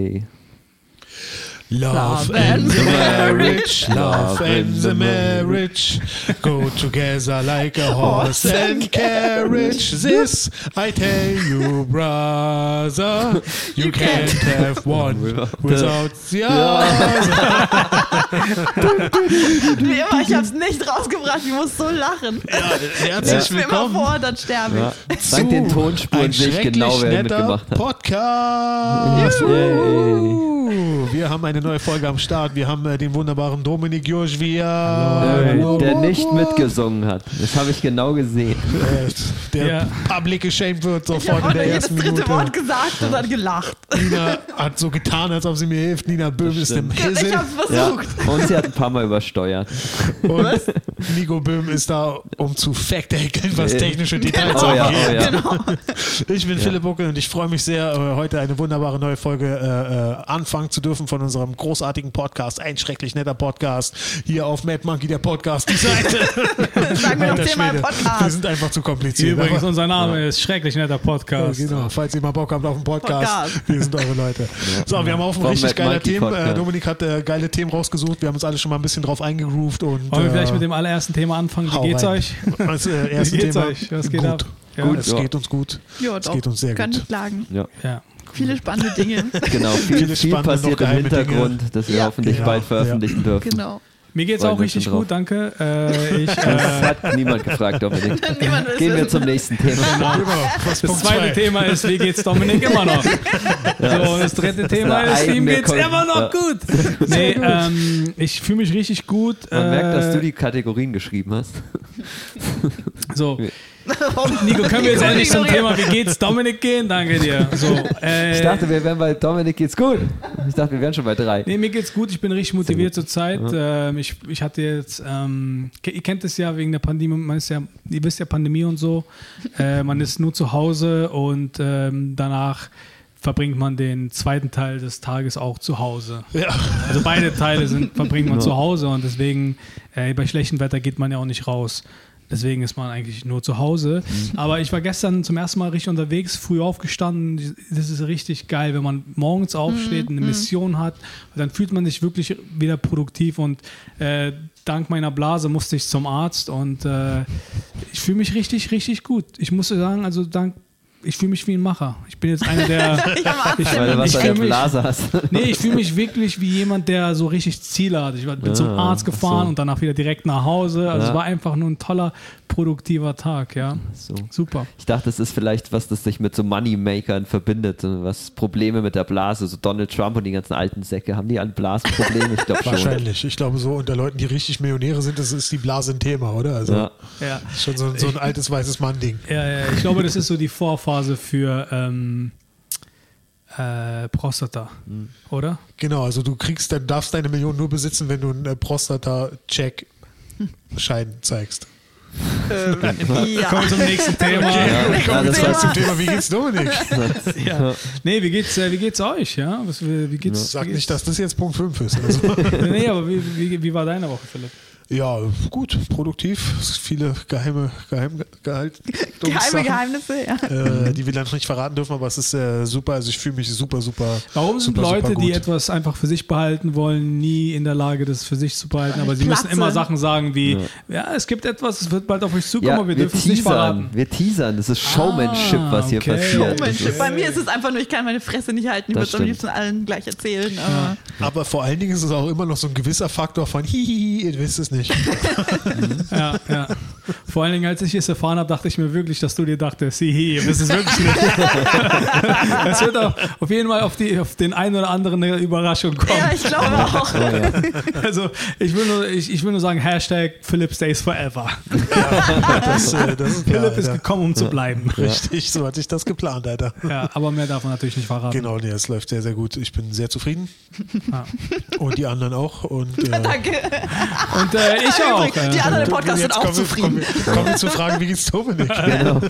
Hey. Love and the marriage, love and the marriage go together like a horse and carriage. This I tell you, brother, you can't have one without the other. Wie immer, ich hab's nicht rausgebracht, ich muss so lachen. Ja, Ich herzlich mir immer willkommen. vor, dann sterbe ich. Ja. Dank den Tonspuren sehe ich genau, schrecklich wer netter mitgemacht hat. Podcast. Yay. Wir haben eine neue Folge am Start. Wir haben äh, den wunderbaren Dominik Joschwia. Äh, der nicht mitgesungen hat. Das habe ich genau gesehen. Der Ja. public geshamed wird Ich sofort habe in der nur jedes ersten dritte Minute. Wort gesagt und dann gelacht. Nina hat so getan, als ob sie mir hilft. Nina Böhm ist im Ich Himmel. hab's Ja. versucht. Und sie hat ein paar Mal übersteuert. Und Nico Böhm ist da, um zu fact-hackeln, was technische Details Oh ja, angeht. oh ja. Genau. Ich bin Philipp Buckel und ich freue mich sehr, äh, heute eine wunderbare neue Folge äh, äh, anfangen zu dürfen von unserem großartigen Podcast. Ein schrecklich netter Podcast. Hier auf Mad Monkey, der Podcast, die Seite. Sagen wir doch zehnmal Schwede, Wir Podcast. sind einfach zu kompliziert. Übrigens, Aber- unser Name ist schrecklich netter Ja, Podcast. genau, falls ihr mal Bock habt auf einen Podcast, Podcast. wir sind eure Leute. So, wir haben auch ein richtig geiler Themen. Äh, Podcast. Dominik hat äh, geile Themen rausgesucht. Wir haben uns alle schon mal ein bisschen drauf eingegroovt. Und, Wollen wir äh, vielleicht mit dem allerersten Thema anfangen? Wie geht's rein. euch? Das äh, erste Wie geht's Thema. euch? Was geht gut. ab? Ja. Gut, es Ja. geht uns gut. Ja, Es geht uns sehr Kann gut. nicht klagen. Ja, Ja. Viele spannende Dinge. genau. Viel, Viele viel passiert im geheime Dinge. Hintergrund, das wir Ja. hoffentlich Genau, bald veröffentlichen dürfen. Genau. Mir geht's Freuen auch richtig drauf. gut, danke. Äh, ich, Das äh, hat niemand gefragt, Dominik. Niemand. Gehen wir zum nächsten Thema. Genau. Das Punkt zweite zwei. Thema ist, wie geht's Dominik immer noch? So, das dritte Thema eine ist, ihm geht's Kon- immer noch Ja. gut. Nee, ähm, ich fühle mich richtig gut. Man äh, merkt, dass du die Kategorien geschrieben hast. So. Nico, können wir jetzt Nico, endlich zum. Thema, wie geht's Dominik gehen? Danke dir. So, äh, Ich dachte, wir wären bei Dominik geht's gut. Ich dachte, wir wären schon bei drei. Nee, mir geht's gut. Ich bin richtig motiviert zurzeit. Ähm, ich, ich hatte jetzt, ähm, ihr kennt es ja wegen der Pandemie, man ist ja, ihr wisst ja Pandemie und so. Äh, man ist nur zu Hause und ähm, danach verbringt man den zweiten Teil des Tages auch zu Hause. Ja. Also beide Teile sind, verbringt man Ja. zu Hause und deswegen äh, bei schlechtem Wetter geht man ja auch nicht raus. Deswegen ist man eigentlich nur zu Hause. Aber ich war gestern zum ersten Mal richtig unterwegs, früh aufgestanden. Das ist richtig geil, wenn man morgens aufsteht, eine Mission hat. Dann fühlt man sich wirklich wieder produktiv und äh, dank meiner Blase musste ich zum Arzt und äh, ich fühle mich richtig, richtig gut. Ich muss sagen, also dank, ich fühle mich wie ein Macher. Ich bin jetzt einer der. ich, Weil du was ich an der Blase hast. Nee, ich fühle mich wirklich wie jemand, der so richtig Ziele hat. Ich war- bin zum Ah, Arzt gefahren so. und danach wieder direkt nach Hause. Also Ja. es war einfach nur ein toller, produktiver Tag, ja. So. Super. Ich dachte, es ist vielleicht was, das sich mit so Moneymakern verbindet. Was Probleme mit der Blase. So Donald Trump und die ganzen alten Säcke. Haben die alle Blasenprobleme? Ich glaube schon. Wahrscheinlich. Ich glaube, so unter Leuten, die richtig Millionäre sind, das ist die Blase ein Thema, oder? Also, Ja. Ja. ist schon so, so ein altes weißes Mann-Ding. Ja, ja, ich glaube, das ist so die Vorphase für ähm, äh, Prostata, Hm. oder? Genau, also du kriegst, dann darfst deine Million nur besitzen, wenn du einen äh, Prostata-Check-Schein zeigst. Ja. Kommen wir zum nächsten Thema. Okay, Ja, kommen war- zum Thema, wie geht's Dominik? Ja. Nee, wie geht's, äh, wie geht's euch, ja? Was, wie geht's? Sag wie nicht, geht's? dass das jetzt Punkt 5 ist. Oder so. Nee, aber wie, wie, wie war deine Woche, Philipp? Ja, gut, produktiv. Viele geheime, geheim, Geheime Gehaltungssachen, Geheimnisse, ja. äh, die wir dann noch nicht verraten dürfen, aber es ist äh, super. Also ich fühle mich super, super. Warum sind super, Leute, super die etwas einfach für sich behalten wollen, nie in der Lage, das für sich zu behalten? Aber sie müssen Platze. immer Sachen sagen wie, ja. es gibt etwas, es wird bald auf euch zukommen, Ja, aber wir, wir dürfen es nicht teasern. verraten. Wir teasern. Das ist Showmanship, Ah, was hier okay. passiert. Showmanship. Bei mir ist es einfach nur, ich kann meine Fresse nicht halten. Ich würde es am liebsten allen gleich erzählen. Aber Aber vor allen Dingen ist es auch immer noch so ein gewisser Faktor von hihihi, ihr wisst es nicht. Ja, ja. Vor allen Dingen, als ich es erfahren habe, dachte ich mir wirklich, dass du dir dachtest, hihi, ihr wisst es wirklich nicht. Es wird auch auf jeden Fall auf, die, auf den einen oder anderen eine Überraschung kommen. ja, ich glaube auch. Also ich will, nur, ich, ich will nur sagen, Hashtag Philipp stays forever. Das, äh, das ist klar, Philipp ist Alter. gekommen, um zu bleiben. Richtig, so hatte ich das geplant, Alter. Ja, aber mehr darf man natürlich nicht verraten. Genau, nee, es läuft sehr, sehr gut. Ich bin sehr zufrieden. Ja. Und die anderen auch. Und, äh, Danke. Und äh, ich auch. Übrigens, die Äh, anderen im Podcast sind auch zufrieden. Kommen Kommen wir zur Frage, wie geht's Dominik? Genau.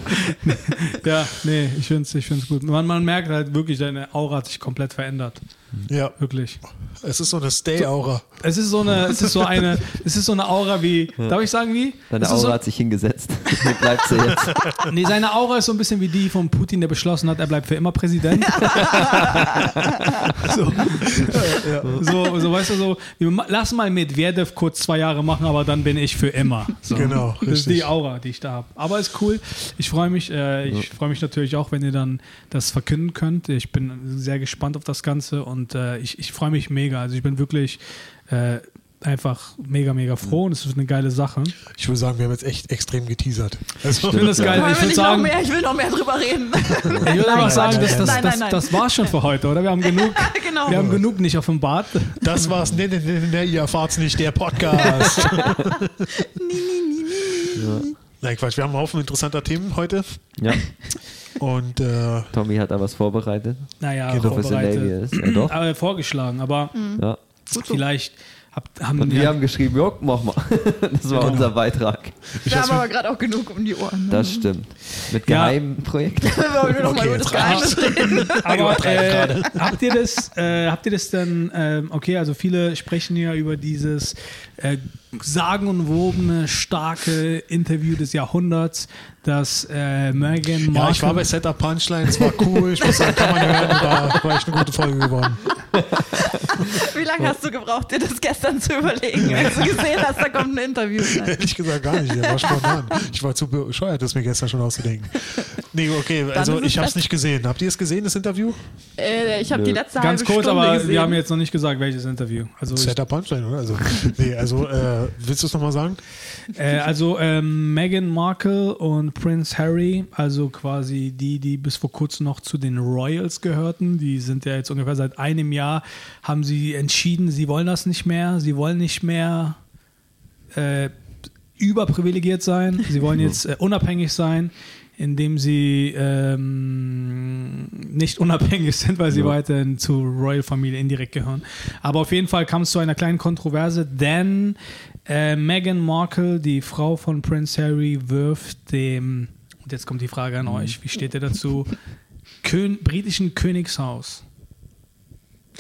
Ja, nee, ich finde es ich find's gut. Man, man merkt halt wirklich, deine Aura hat sich komplett verändert. Ja, Wirklich. es ist so eine Stay-Aura. Es ist so eine, es ist so eine, es ist so eine Aura wie, darf ich sagen wie? Deine Aura so, hat sich hingesetzt. Hier bleibt sie jetzt. Nee, seine Aura ist so ein bisschen wie die von Putin, der beschlossen hat, er bleibt für immer Präsident. so. so, so, weißt du, so, lass mal Medvedev kurz zwei Jahre machen, aber dann bin ich für immer. So. Genau, Das ist die richtig. Aura, die ich da habe. Aber ist cool. Ich freue mich, äh, ich freue mich natürlich auch, wenn ihr dann das verkünden könnt. Ich bin sehr gespannt auf das Ganze und äh, ich, ich freue mich mega. Also ich bin wirklich äh, einfach mega, mega froh und es ist eine geile Sache. Ich würde sagen, wir haben jetzt echt extrem geteasert. Also, Ich finde das geil. Ich würde nicht noch sagen, mehr? Ich will noch mehr drüber reden. Ich würde einfach sagen, das, das, Nein, das, nein, nein. das war's schon für heute, oder? Wir haben genug, genau. wir haben genug nicht offenbart. das war's. Nee, nee, nee, nee, ihr erfahrt's nicht, der Podcast. Nein, Quatsch, wir haben einen Haufen interessanter Themen heute. Ja, Und äh, Tommy hat da was vorbereitet. Naja, Genau. Vorbereitet. ist. Ja, doch. Aber vorgeschlagen, aber Ja. vielleicht habt, haben Und wir ja, haben geschrieben, ja, mach mal. Das war Genau. unser Beitrag. Wir haben aber gerade auch genug um die Ohren. Ne? Das stimmt. Mit Ja. geheimen Projekten. Wir wollen nur noch mal Okay, über das. Geheimnis reden. aber äh, habt ihr das, äh, habt ihr das denn, ähm, okay, also viele sprechen ja über dieses äh, sagenumwobene, starke Interview des Jahrhunderts, das äh, Meghan Markle... ja, ich war bei Setup Punchline, es war cool. Ich muss sagen, kann man hören. War, war echt eine gute Folge geworden. Wie lange hast du gebraucht, dir das gestern zu überlegen, als du gesehen hast, da kommt ein Interview? Ehrlich gesagt gar nicht. Der war spontan. Ich war zu bescheuert, das mir gestern schon auszudenken. Nee, okay, also ich habe es nicht gesehen. Habt ihr es gesehen, das Interview? Äh, ich habe die letzte Ganz halbe kurz, Stunde aber gesehen. wir haben jetzt noch nicht gesagt, welches Interview. Also Setup Punchline, oder? Also, nee, also äh, willst du es nochmal sagen? Äh, also ähm, Meghan Markle und Prince Harry, also quasi die, die bis vor kurzem noch zu den Royals gehörten, die sind ja jetzt ungefähr seit einem Jahr, haben sie entschieden, sie wollen das nicht mehr, sie wollen nicht mehr äh, überprivilegiert sein, sie wollen jetzt äh, unabhängig sein, indem sie ähm, nicht unabhängig sind, weil sie weiterhin zur Royal-Familie indirekt gehören. Aber auf jeden Fall kam es zu einer kleinen Kontroverse, denn äh, Meghan Markle, die Frau von Prince Harry, wirft dem, und jetzt kommt die Frage an euch, wie steht ihr dazu, Kön britischen Königshaus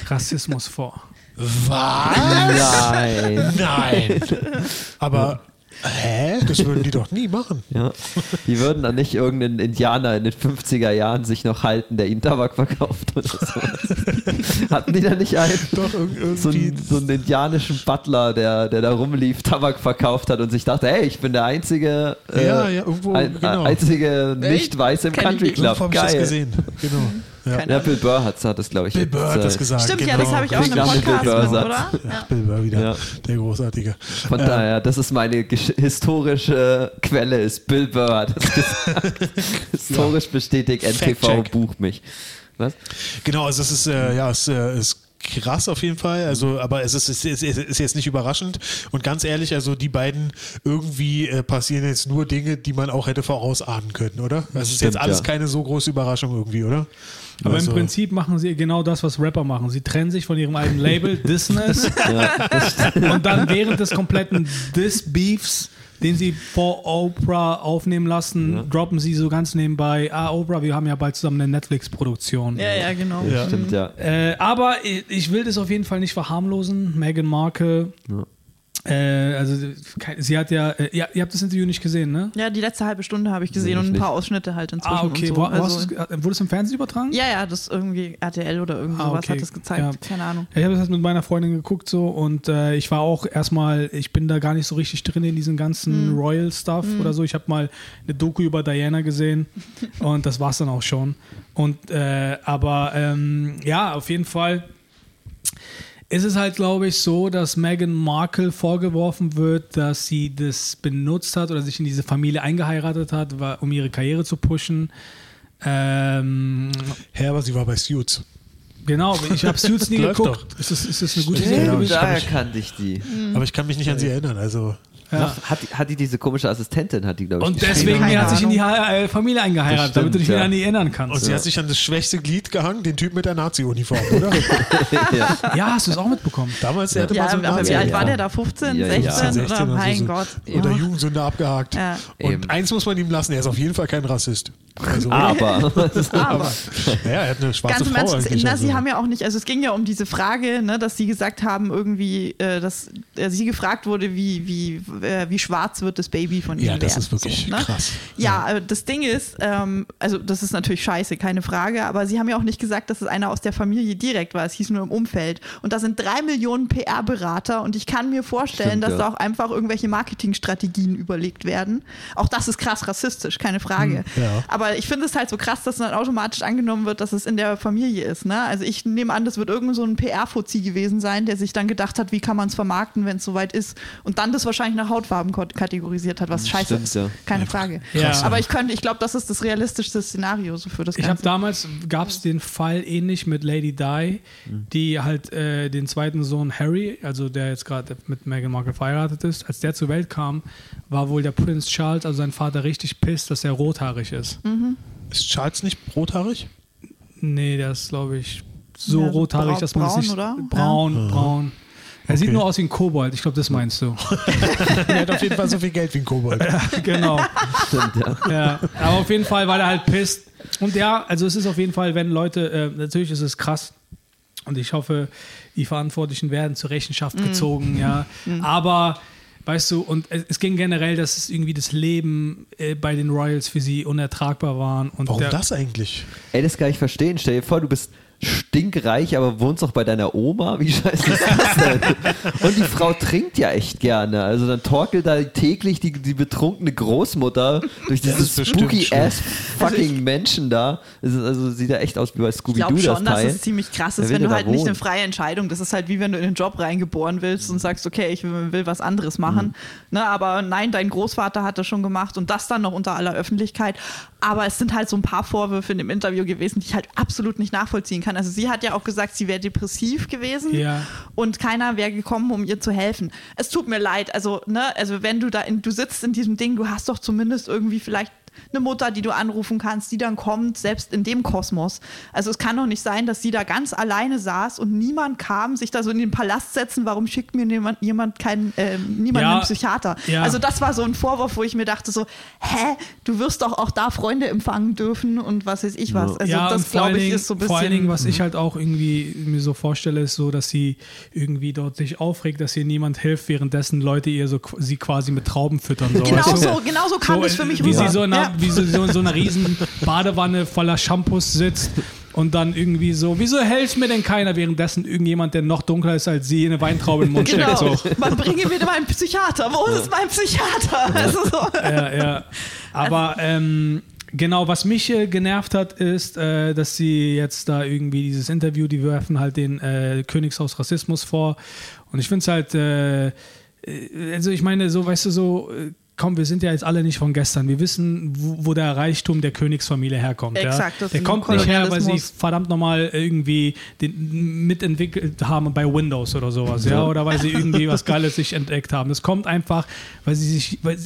Rassismus vor. Was? Nein. Nein. Aber, hä? Das würden die doch nie machen. Ja. Die würden dann nicht irgendeinen Indianer in den 50er Jahren sich noch halten, der ihnen Tabak verkauft oder so. Hatten die da nicht einen? Doch, irgendwie. So einen, so einen indianischen Butler, der, der da rumlief, Tabak verkauft hat und sich dachte, hey, ich bin der einzige, äh, Ja, ja, irgendwo, ein, genau. einzige Nicht-Weiß im Kenn ich Country nicht. Club. Hab ich das Geil. gesehen. Genau. Ja. Ja, Bill Burr hat, hat das, glaube ich, Bill Burr hat das erzählt. gesagt. Stimmt, genau. ja, das habe ich auch in einem Podcast Bill mit, Burr-Satz. oder? Ja. Bill Burr wieder. Ja. Der Großartige. Von Ähm, daher, das ist meine historische Quelle, ist Bill Burr hat das gesagt. Historisch bestätigt, NTV bucht mich. Was? Genau, also es ist, äh, ja, es äh, ist krass auf jeden Fall, also aber es ist, es ist, es ist jetzt nicht überraschend und ganz ehrlich, also die beiden irgendwie äh, passieren jetzt nur Dinge, die man auch hätte vorausahnen können, oder? Das ist Stimmt, jetzt alles ja. keine so große Überraschung irgendwie, oder? Aber Also- im Prinzip machen sie genau das, was Rapper machen. Sie trennen sich von ihrem eigenen Label, Dissness, und dann während des kompletten Diss-Beefs, den sie vor Oprah aufnehmen lassen, droppen sie so ganz nebenbei, ah, Oprah, wir haben ja bald zusammen eine Netflix-Produktion. Ja, ja, genau. Ja. Stimmt, ja. Äh, aber ich- ich will das auf jeden Fall nicht verharmlosen. Meghan Markle, Ja. Äh, also sie hat ja, äh, ihr, ihr habt das Interview nicht gesehen, ne? Ja, die letzte halbe Stunde habe ich gesehen Nee, und ein paar nicht. Ausschnitte halt inzwischen. Ah, okay. So. wo hast also, wurde es im Fernsehen übertragen? ja, ja, das irgendwie RTL oder irgend Ah, okay. hat das gezeigt. Ja. Keine Ahnung. Ich habe das mit meiner Freundin geguckt so und äh, ich war auch erstmal, ich bin da gar nicht so richtig drin in diesem ganzen Royal Stuff oder so. Ich habe mal eine Doku über Diana gesehen und das war's dann auch schon. Und äh, aber ähm, ja, auf jeden Fall ist es halt, glaube ich, so, dass Meghan Markle vorgeworfen wird, dass sie das benutzt hat oder sich in diese Familie eingeheiratet hat, um ihre Karriere zu pushen. Ähm, Hä, aber sie war bei Suits. Genau, ich habe Suits nie geguckt. Ist das, ist das eine gute Stimmt, Serie? ja. Daher kannte ich die. Aber ich kann mich nicht an sie erinnern, also Ja. Hat, die- hat die diese komische Assistentin, hat die, glaube ich. Und deswegen hat sich in die. Ha- Familie eingeheiratet, damit du dich stimmt, wieder ja. an die erinnern Und kannst. sie hat sich an das schwächste Glied gehangen, den Typ mit der Nazi-Uniform, oder? Ja, hast du es auch mitbekommen? Damals, der hatte Ja, mal so einen aber wie alt ja. war der da? 15, Ja, ja. 16? 16 Oder oder mein so. Gott. Oder Ja. Jugendsünde abgehakt. Ja. Und Eben. eins muss man ihm lassen, er ist auf jeden Fall kein Rassist. Also, Aber. Aber ja, er hat eine schwarze ganz Frau eigentlich. na, also. sie haben ja auch nicht, also es ging ja um diese Frage, ne, dass sie gesagt haben, irgendwie, äh, dass äh, sie gefragt wurde, wie, wie, wie schwarz wird das Baby von ihm Ja, das werden. ist wirklich so, ne? krass. Ja, äh, das Ding ist, ähm, also das ist natürlich scheiße, keine Frage, aber sie haben ja auch nicht gesagt, dass es einer aus der Familie direkt war, es hieß nur im Umfeld. Und da sind drei Millionen PR-Berater und ich kann mir vorstellen, Stimmt, dass ja. da auch einfach irgendwelche Marketingstrategien überlegt werden. Auch das ist krass rassistisch, keine Frage. Hm, ja. Aber ich finde es halt so krass, dass dann automatisch angenommen wird, dass es in der Familie ist. Ne? Also ich nehme an, das wird irgend so ein PR-Fuzzi gewesen sein, der sich dann gedacht hat, wie kann man es vermarkten, wenn es soweit ist. Und dann das wahrscheinlich nach Hautfarben kategorisiert hat, was scheiße Stimmt, ist. ja. Keine Frage. Ja. Aber ich könnte, ich glaube, das ist das realistischste Szenario so für das Ich habe Ganze. damals, gab es den Fall ähnlich mit Lady Di, die halt äh, den zweiten Sohn Harry, also der jetzt gerade mit Meghan Markle verheiratet ist, als der zur Welt kam, war wohl der Prince Charles, also sein Vater, richtig pisst, dass er rothaarig ist. Ist Charles nicht rothaarig? Nee, der ist, glaube ich, so Ja, rothaarig, dass man es braun, nicht... oder? Braun, braun. Er sieht Okay. nur aus wie ein Kobold, ich glaube, das meinst du. er hat auf jeden Fall so viel Geld wie ein Kobold. genau. Stimmt, ja. Ja, aber auf jeden Fall, weil er halt pisst. Und ja, also es ist auf jeden Fall, wenn Leute, äh, natürlich ist es krass. Und ich hoffe, die Verantwortlichen werden zur Rechenschaft Mhm. gezogen, ja. Aber, weißt du, und es, ging generell, dass es irgendwie das Leben äh, bei den Royals für sie unertragbar waren. Und Warum der, das eigentlich? Ey, das kann ich verstehen. Stell dir vor, du bist stinkreich, aber wohnst auch bei deiner Oma. Wie scheiße ist das denn? Und die Frau trinkt ja echt gerne. Also dann torkelt da täglich die, die betrunkene Großmutter durch dieses ist bestimmt spooky schlimm. ass fucking Menschen da. Also sieht ja echt aus wie bei Ich Scooby-Doo glaube das schon, dass es ziemlich krass ist, wenn du halt nicht eine freie Entscheidung. Das ist halt wie wenn du in den Job reingeboren willst und sagst, okay, ich will, will was anderes machen. Mhm. Ne, aber nein, dein Großvater hat das schon gemacht und das dann noch unter aller Öffentlichkeit. Aber es sind halt so ein paar Vorwürfe in dem Interview gewesen, die ich halt absolut nicht nachvollziehen kann. Also sie hat ja auch gesagt, sie wäre depressiv gewesen Ja. und keiner wäre gekommen, um ihr zu helfen. Es tut mir leid. Also, ne, also wenn du da in, du sitzt in diesem Ding, du hast doch zumindest irgendwie vielleicht eine Mutter, die du anrufen kannst, die dann kommt, selbst in dem Kosmos. Also es kann doch nicht sein, dass sie da ganz alleine saß und niemand kam, sich da so in den Palast setzen, warum schickt mir jemand, jemand keinen, äh, niemand Ja, einen Psychiater? ja. Also das war so ein Vorwurf, wo ich mir dachte so, hä, du wirst doch auch da Freunde empfangen dürfen und was weiß ich was. Also ja, das glaube ich Dingen- ist so ein bisschen... Vor allen Dingen, was ich halt auch irgendwie mir so vorstelle, ist so, dass sie irgendwie dort sich aufregt, dass ihr niemand hilft, währenddessen Leute ihr so sie quasi mit Trauben füttern. So, Genau weißt du? so, genau so kam So, das für mich wie rüber. Sie so in, einer, Ja. Wie sie so in so einer riesen Badewanne voller Shampoos sitzt und dann irgendwie so, wieso hilft mir denn keiner, währenddessen irgendjemand, der noch dunkler ist als sie, eine Weintraube in den Mund Genau. steckt. So. Man bringe mir meinen Psychiater. Wo ist mein Psychiater? Also so. Ja, ja. Aber ähm, genau, was mich äh, genervt hat, ist, äh, dass sie jetzt da irgendwie dieses Interview, die werfen halt den äh, Königshaus Rassismus vor. Und ich finde es halt, äh, äh, also ich meine, so, weißt du, so. Komm, wir sind ja jetzt alle nicht von gestern. Wir wissen, wo, wo der Reichtum der Königsfamilie herkommt. Exakt, ja? das Der ist kommt nicht her, weil sie verdammt nochmal irgendwie den mitentwickelt haben bei Windows oder sowas, ja, oder weil sie irgendwie was Geiles sich entdeckt haben. Das kommt einfach, weil sie sich, weil,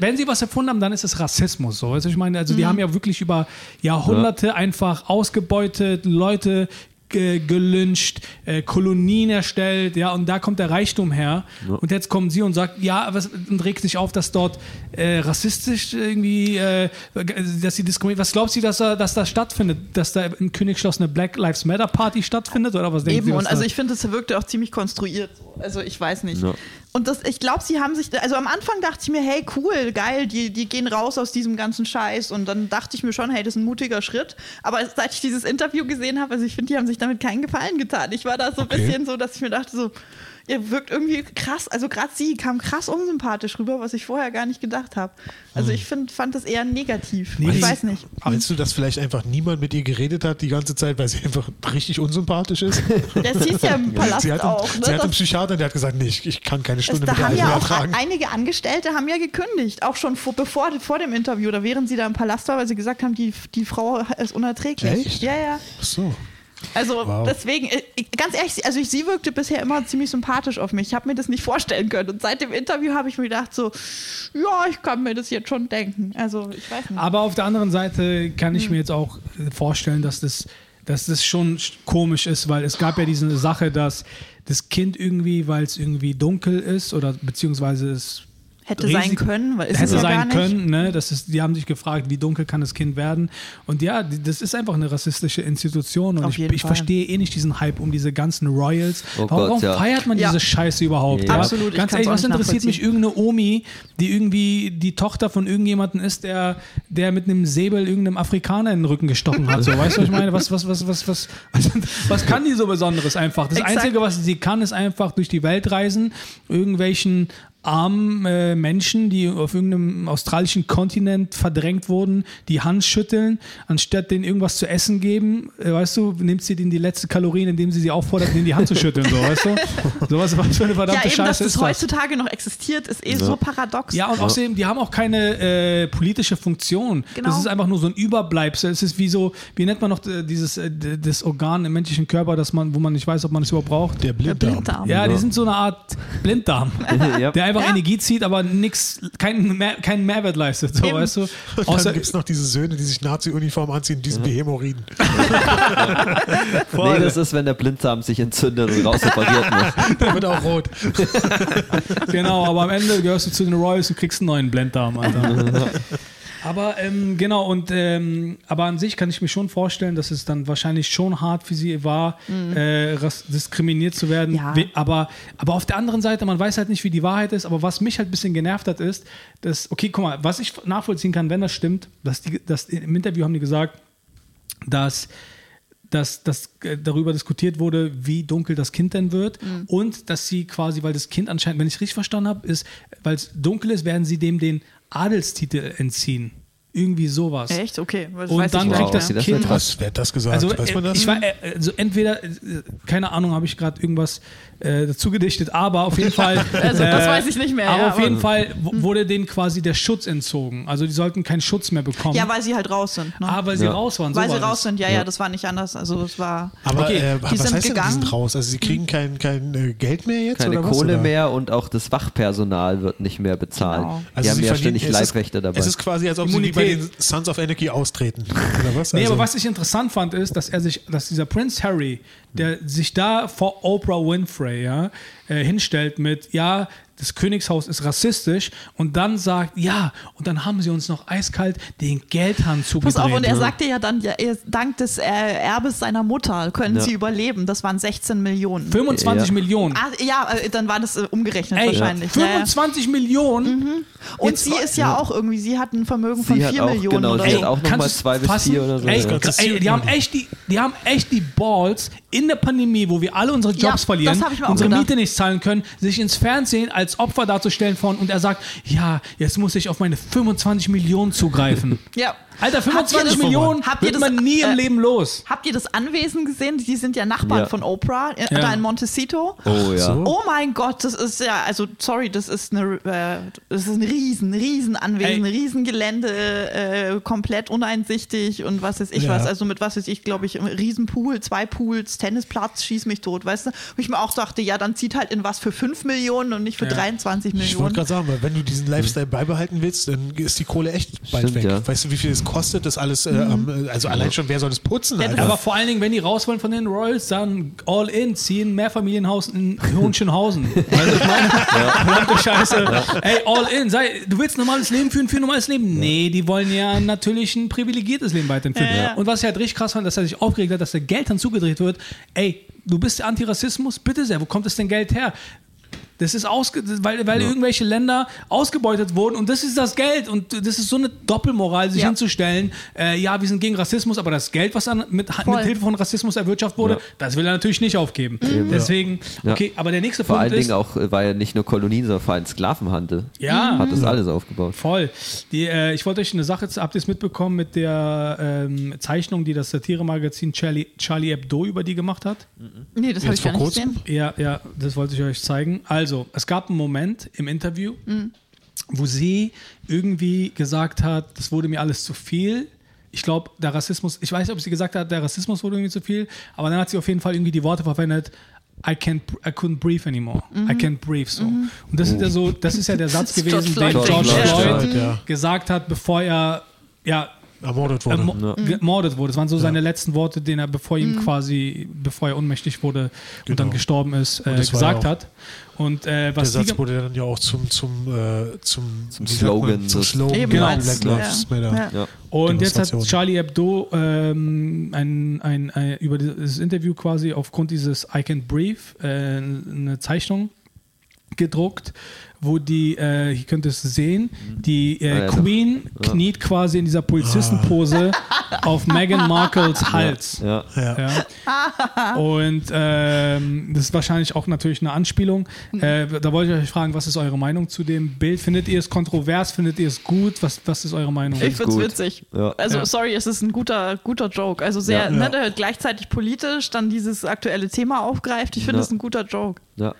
wenn sie was erfunden haben, dann ist es Rassismus, so. Also ich meine, also Mhm. die haben ja wirklich über Jahrhunderte einfach ausgebeutet, Leute ge- gelyncht, äh, Kolonien erstellt, ja, und da kommt der Reichtum her. Und jetzt kommen sie und sagt, ja, was, und regt sich auf, dass dort äh, rassistisch irgendwie, äh, dass sie diskriminiert. Was glaubt sie, dass da, dass da stattfindet? Dass da im Königsschloss eine Black Lives Matter Party stattfindet? Oder was denken Eben, Sie? was und also ich finde, es wirkte auch ziemlich konstruiert. so. Also ich weiß nicht. Ja. Und das, ich glaube, sie haben sich, also am Anfang dachte ich mir, hey, cool, geil, die, die gehen raus aus diesem ganzen Scheiß. Und dann dachte ich mir schon, hey, das ist ein mutiger Schritt. Aber seit ich dieses Interview gesehen habe, also ich finde, die haben sich damit keinen Gefallen getan. Ich war da so ein Okay. bisschen so, dass ich mir dachte, so, ihr wirkt irgendwie krass, also gerade sie kam krass unsympathisch rüber, was ich vorher gar nicht gedacht habe. Also ich find, fand das eher negativ. Nee. ich weiß nicht. Meinst du, dass vielleicht einfach niemand mit ihr geredet hat die ganze Zeit, weil sie einfach richtig unsympathisch ist? Das hieß ja im Palast sie hat, einen, auch. Ne? sie hat einen Psychiater, der hat gesagt, nee, ich, ich kann keine Es, Stunde da mit haben ja mehr auch ertragen. einige Angestellte haben ja gekündigt, auch schon vor, bevor, vor dem Interview oder während sie da im Palast war, weil sie gesagt haben, die, die Frau ist unerträglich. Echt? Ja, ja. Ach so. Also Wow. deswegen, äh, ganz ehrlich, also ich, sie wirkte bisher immer ziemlich sympathisch auf mich. Ich habe mir das nicht vorstellen können. Und seit dem Interview habe ich mir gedacht, so, ja, ich kann mir das jetzt schon denken. Also ich weiß nicht. Aber auf der anderen Seite kann ich mir jetzt auch äh, vorstellen, dass das, dass das schon sch- komisch ist, weil es gab ja diese Sache, dass das Kind irgendwie, weil es irgendwie dunkel ist oder beziehungsweise es Hätte sein Risiko- können, weil es hätte ist ja sein können, ne? Das ist, die haben sich gefragt, wie dunkel kann das Kind werden? Und ja, die, das ist einfach eine rassistische Institution und Auf ich, jeden ich Fall. verstehe eh nicht diesen Hype um diese ganzen Royals. Oh warum Gott, ja. feiert man Ja. diese Scheiße überhaupt? Ja. Absolut, Ganz ehrlich, was interessiert mich irgendeine Omi, die irgendwie die Tochter von irgendjemandem ist, der, der mit einem Säbel irgendeinem Afrikaner in den Rücken gestochen hat? So, weißt du, was ich meine? Was, was, was, was, was, was kann die so Besonderes einfach? Das Exakt. Einzige, was sie kann, ist einfach durch die Welt reisen, irgendwelchen armen äh, Menschen, die auf irgendeinem australischen Kontinent verdrängt wurden, die Hand schütteln, anstatt denen irgendwas zu essen geben, äh, weißt du, nimmt sie denen die letzte Kalorien, indem sie sie auffordert, denen die Hand zu schütteln, so, weißt du? So was, was für eine Ja, verdammte eben, dass Scheiße das ist das. heutzutage noch existiert, ist eh so paradox. Ja, und außerdem, die haben auch keine äh, politische Funktion. Genau. Das ist einfach nur so ein Überbleibsel. Es ist wie so, wie nennt man noch äh, dieses äh, das Organ im menschlichen Körper, das man, wo man nicht weiß, ob man es überhaupt braucht. Der Der Blinddarm. Blinddarm. Ja, die sind so eine Art Blinddarm, ja. der einfach Ja. Energie zieht, aber nix, keinen Mehr, keinen Mehrwert leistet. So, Eben. weißt du? Und dann Außer, gibt es noch diese Söhne, die sich Nazi-Uniform anziehen und diesen Hämorrhoiden. Nee, das ist, wenn der Blinddarm sich entzündet und rausoperiert muss. Der wird auch rot. genau, aber am Ende gehörst du zu den Royals und kriegst einen neuen Blinddarm, Alter. Aber ähm, genau, und ähm, aber an sich kann ich mir schon vorstellen, dass es dann wahrscheinlich schon hart für sie war, äh, ras- diskriminiert zu werden. Ja. Aber, aber auf der anderen Seite, man weiß halt nicht, wie die Wahrheit ist. Aber was mich halt ein bisschen genervt hat, ist, dass, okay, guck mal, was ich nachvollziehen kann, wenn das stimmt, dass die, dass im Interview haben die gesagt, dass dass, dass äh, darüber diskutiert wurde, wie dunkel das Kind denn wird Mhm. und dass sie quasi, weil das Kind anscheinend, wenn ich es richtig verstanden habe, ist, weil es dunkel ist, werden sie dem den Adelstitel entziehen. Irgendwie sowas. Echt? Okay. Das Und dann kriegt nicht. das das Kind wird Was, wer hat das gesagt? also, Weiß man äh, das? ich war, äh, also entweder, äh, keine Ahnung, habe ich gerade irgendwas äh, dazu gedichtet, aber auf jeden Fall. Also, das weiß ich nicht mehr, Aber ja, auf aber- jeden Fall w- wurde denen quasi der Schutz entzogen. Also, die sollten keinen Schutz mehr bekommen. Ja, weil sie halt raus sind. Ne? ah, weil sie Ja. raus waren. weil so sie war raus das. sind, ja, ja, das war nicht anders. Also es war. Aber Okay, äh, die was sind heißt denn, die gegangen. sind raus? Also sie kriegen kein, kein äh, Geld mehr jetzt? Keine oder was, Kohle oder? mehr und auch das Wachpersonal wird nicht mehr bezahlt. Genau. Die haben sie ja ständig Leibwächter dabei. Es ist quasi, als ob sie bei den. Sons of Anarchy austreten. Oder was? Nee, Also- aber was ich interessant fand, ist, dass er sich, dass dieser Prince Harry, der sich da vor Oprah Winfrey ja, äh, hinstellt mit, ja, das Königshaus ist rassistisch und dann sagt, ja, und dann haben sie uns noch eiskalt den Geldhahn zugedreht. Pass auf, und er Ja. sagte ja dann, ja, er- dank des äh, Erbes seiner Mutter können Ja. sie überleben. Das waren 16 Millionen. 25 Ja. Millionen. Ah, ja, äh, dann war das äh, umgerechnet Ey, wahrscheinlich. Ja, ja. 25 Millionen. Und Jetzt sie war- ist ja, auch irgendwie, sie hat ein Vermögen von Sie hat 4 auch, Millionen genau, oder sie so. hat auch nochmal kannst du zwei bis fassen? vier oder so. Ey, ey, die, haben echt die, die haben echt die Balls in der Pandemie, wo wir alle unsere Ja, Jobs verlieren, mir auch unsere gedacht. Miete nicht zahlen können, sich ins Fernsehen als Opfer darzustellen von und er sagt, ja, jetzt muss ich auf meine 25 Millionen zugreifen. Ja. Alter, Habt ihr 25 das- Millionen Habt ihr wird das, man nie im äh, Leben los. Habt ihr das Anwesen gesehen? Die sind ja Nachbarn Ja. von Oprah, äh, Ja. da in Montecito. Oh ja. So. Oh mein Gott, das ist ja, also sorry, das ist eine, äh, das ist ein riesen, riesen Anwesen, Ey. riesen Gelände, äh, komplett uneinsichtig und was weiß ich Ja. was. Also mit was weiß ich, glaube ich, riesen Pool, zwei Pools, Tennisplatz, schieß mich tot, weißt du? Wo ich mir auch dachte, ja, dann zieht halt in was für 5 Millionen und nicht für Ja. 23 Ich wollte Millionen. gerade sagen, wenn du diesen Lifestyle beibehalten willst, dann ist die Kohle echt bald Stimmt, weg. ja. Weißt du, wie viel es kostet, das alles, äh, Mhm. äh, also allein schon, wer soll das putzen? Ja, Alter? Aber vor allen Dingen, wenn die raus wollen von den Royals, dann all in, ziehen Mehrfamilienhaus in Hohenschönhausen. Weißt du, ich meine? Verdammte Scheiße. Ey, all in, sei, du willst ein normales Leben führen, für ein normales Leben? Nee, die wollen ja natürlich ein privilegiertes Leben weiterhin führen. Ja, ja. Und was ich halt richtig krass fand, dass er sich aufgeregt hat, dass der Geld dann zugedreht wird. Ey, du bist Antirassismus? Bitte sehr, wo kommt das denn Geld her? Das ist ausge weil, weil irgendwelche Länder ausgebeutet wurden und das ist das Geld und das ist so eine Doppelmoral, sich Ja. hinzustellen. Äh, ja, wir sind gegen Rassismus, aber das Geld, was an, mit, Voll. mit Hilfe von Rassismus erwirtschaftet wurde, Ja. das will er natürlich nicht aufgeben. Mhm. Deswegen, Ja. okay, aber der nächste Vor Punkt allen ist, Dingen auch, äh, war ja nicht nur Kolonien, sondern vor allem Sklavenhandel. ja, Hat das alles aufgebaut. Voll. Die, äh, ich wollte euch eine Sache, habt ihr es mitbekommen mit der ähm, Zeichnung, die das Satiremagazin Charlie, Charlie Hebdo über die gemacht hat? Nee, das habe ich gar vor nicht kurzem? gesehen. Ja, ja, das wollte ich euch zeigen. Also, es gab einen Moment im Interview, wo sie irgendwie gesagt hat, das wurde mir alles zu viel. ich glaube, der Rassismus, ich weiß nicht, ob sie gesagt hat, der Rassismus wurde irgendwie zu viel, aber dann hat sie auf jeden Fall irgendwie die Worte verwendet, I can't, I couldn't breathe anymore. I can't breathe so. Und das ist ja so, das ist ja der Satz gewesen, den George George Floyd. Floyd Ja. gesagt hat, bevor er ja Ermordet wurde. ermo- gemordet wurde. Das waren so seine letzten Worte, den er, bevor ihm quasi, bevor er ohnmächtig wurde und dann Genau. gestorben ist, äh, gesagt ja hat. Und äh, Der was Satz die, ge- wurde dann ja auch zum, zum, äh, zum, Zum Slogan man, zum Slogan Eben Genau. Black Lives Ja. Matter. Ja. Ja. Und jetzt hat. Charlie Hebdo ähm, ein, ein, ein, über dieses Interview quasi aufgrund dieses I Can't Breathe äh, eine Zeichnung gedruckt, wo die, äh, hier könnt ihr es sehen, die äh, Ah, Queen kniet quasi in dieser Polizistenpose auf Meghan Markles Hals. Ja. Ja. Ja. Und ähm, das ist wahrscheinlich auch natürlich eine Anspielung. Äh, da wollte ich euch fragen, was ist eure Meinung zu dem Bild? Findet ihr es kontrovers? Findet ihr es gut? Was, was ist eure Meinung? Ich find's gut. witzig. Ja. Also, Ja. sorry, es ist ein guter, guter Joke. Also sehr, Ja. ne, gleichzeitig politisch dann dieses aktuelle Thema aufgreift. Ich finde Ja. es ein guter Joke. Ja.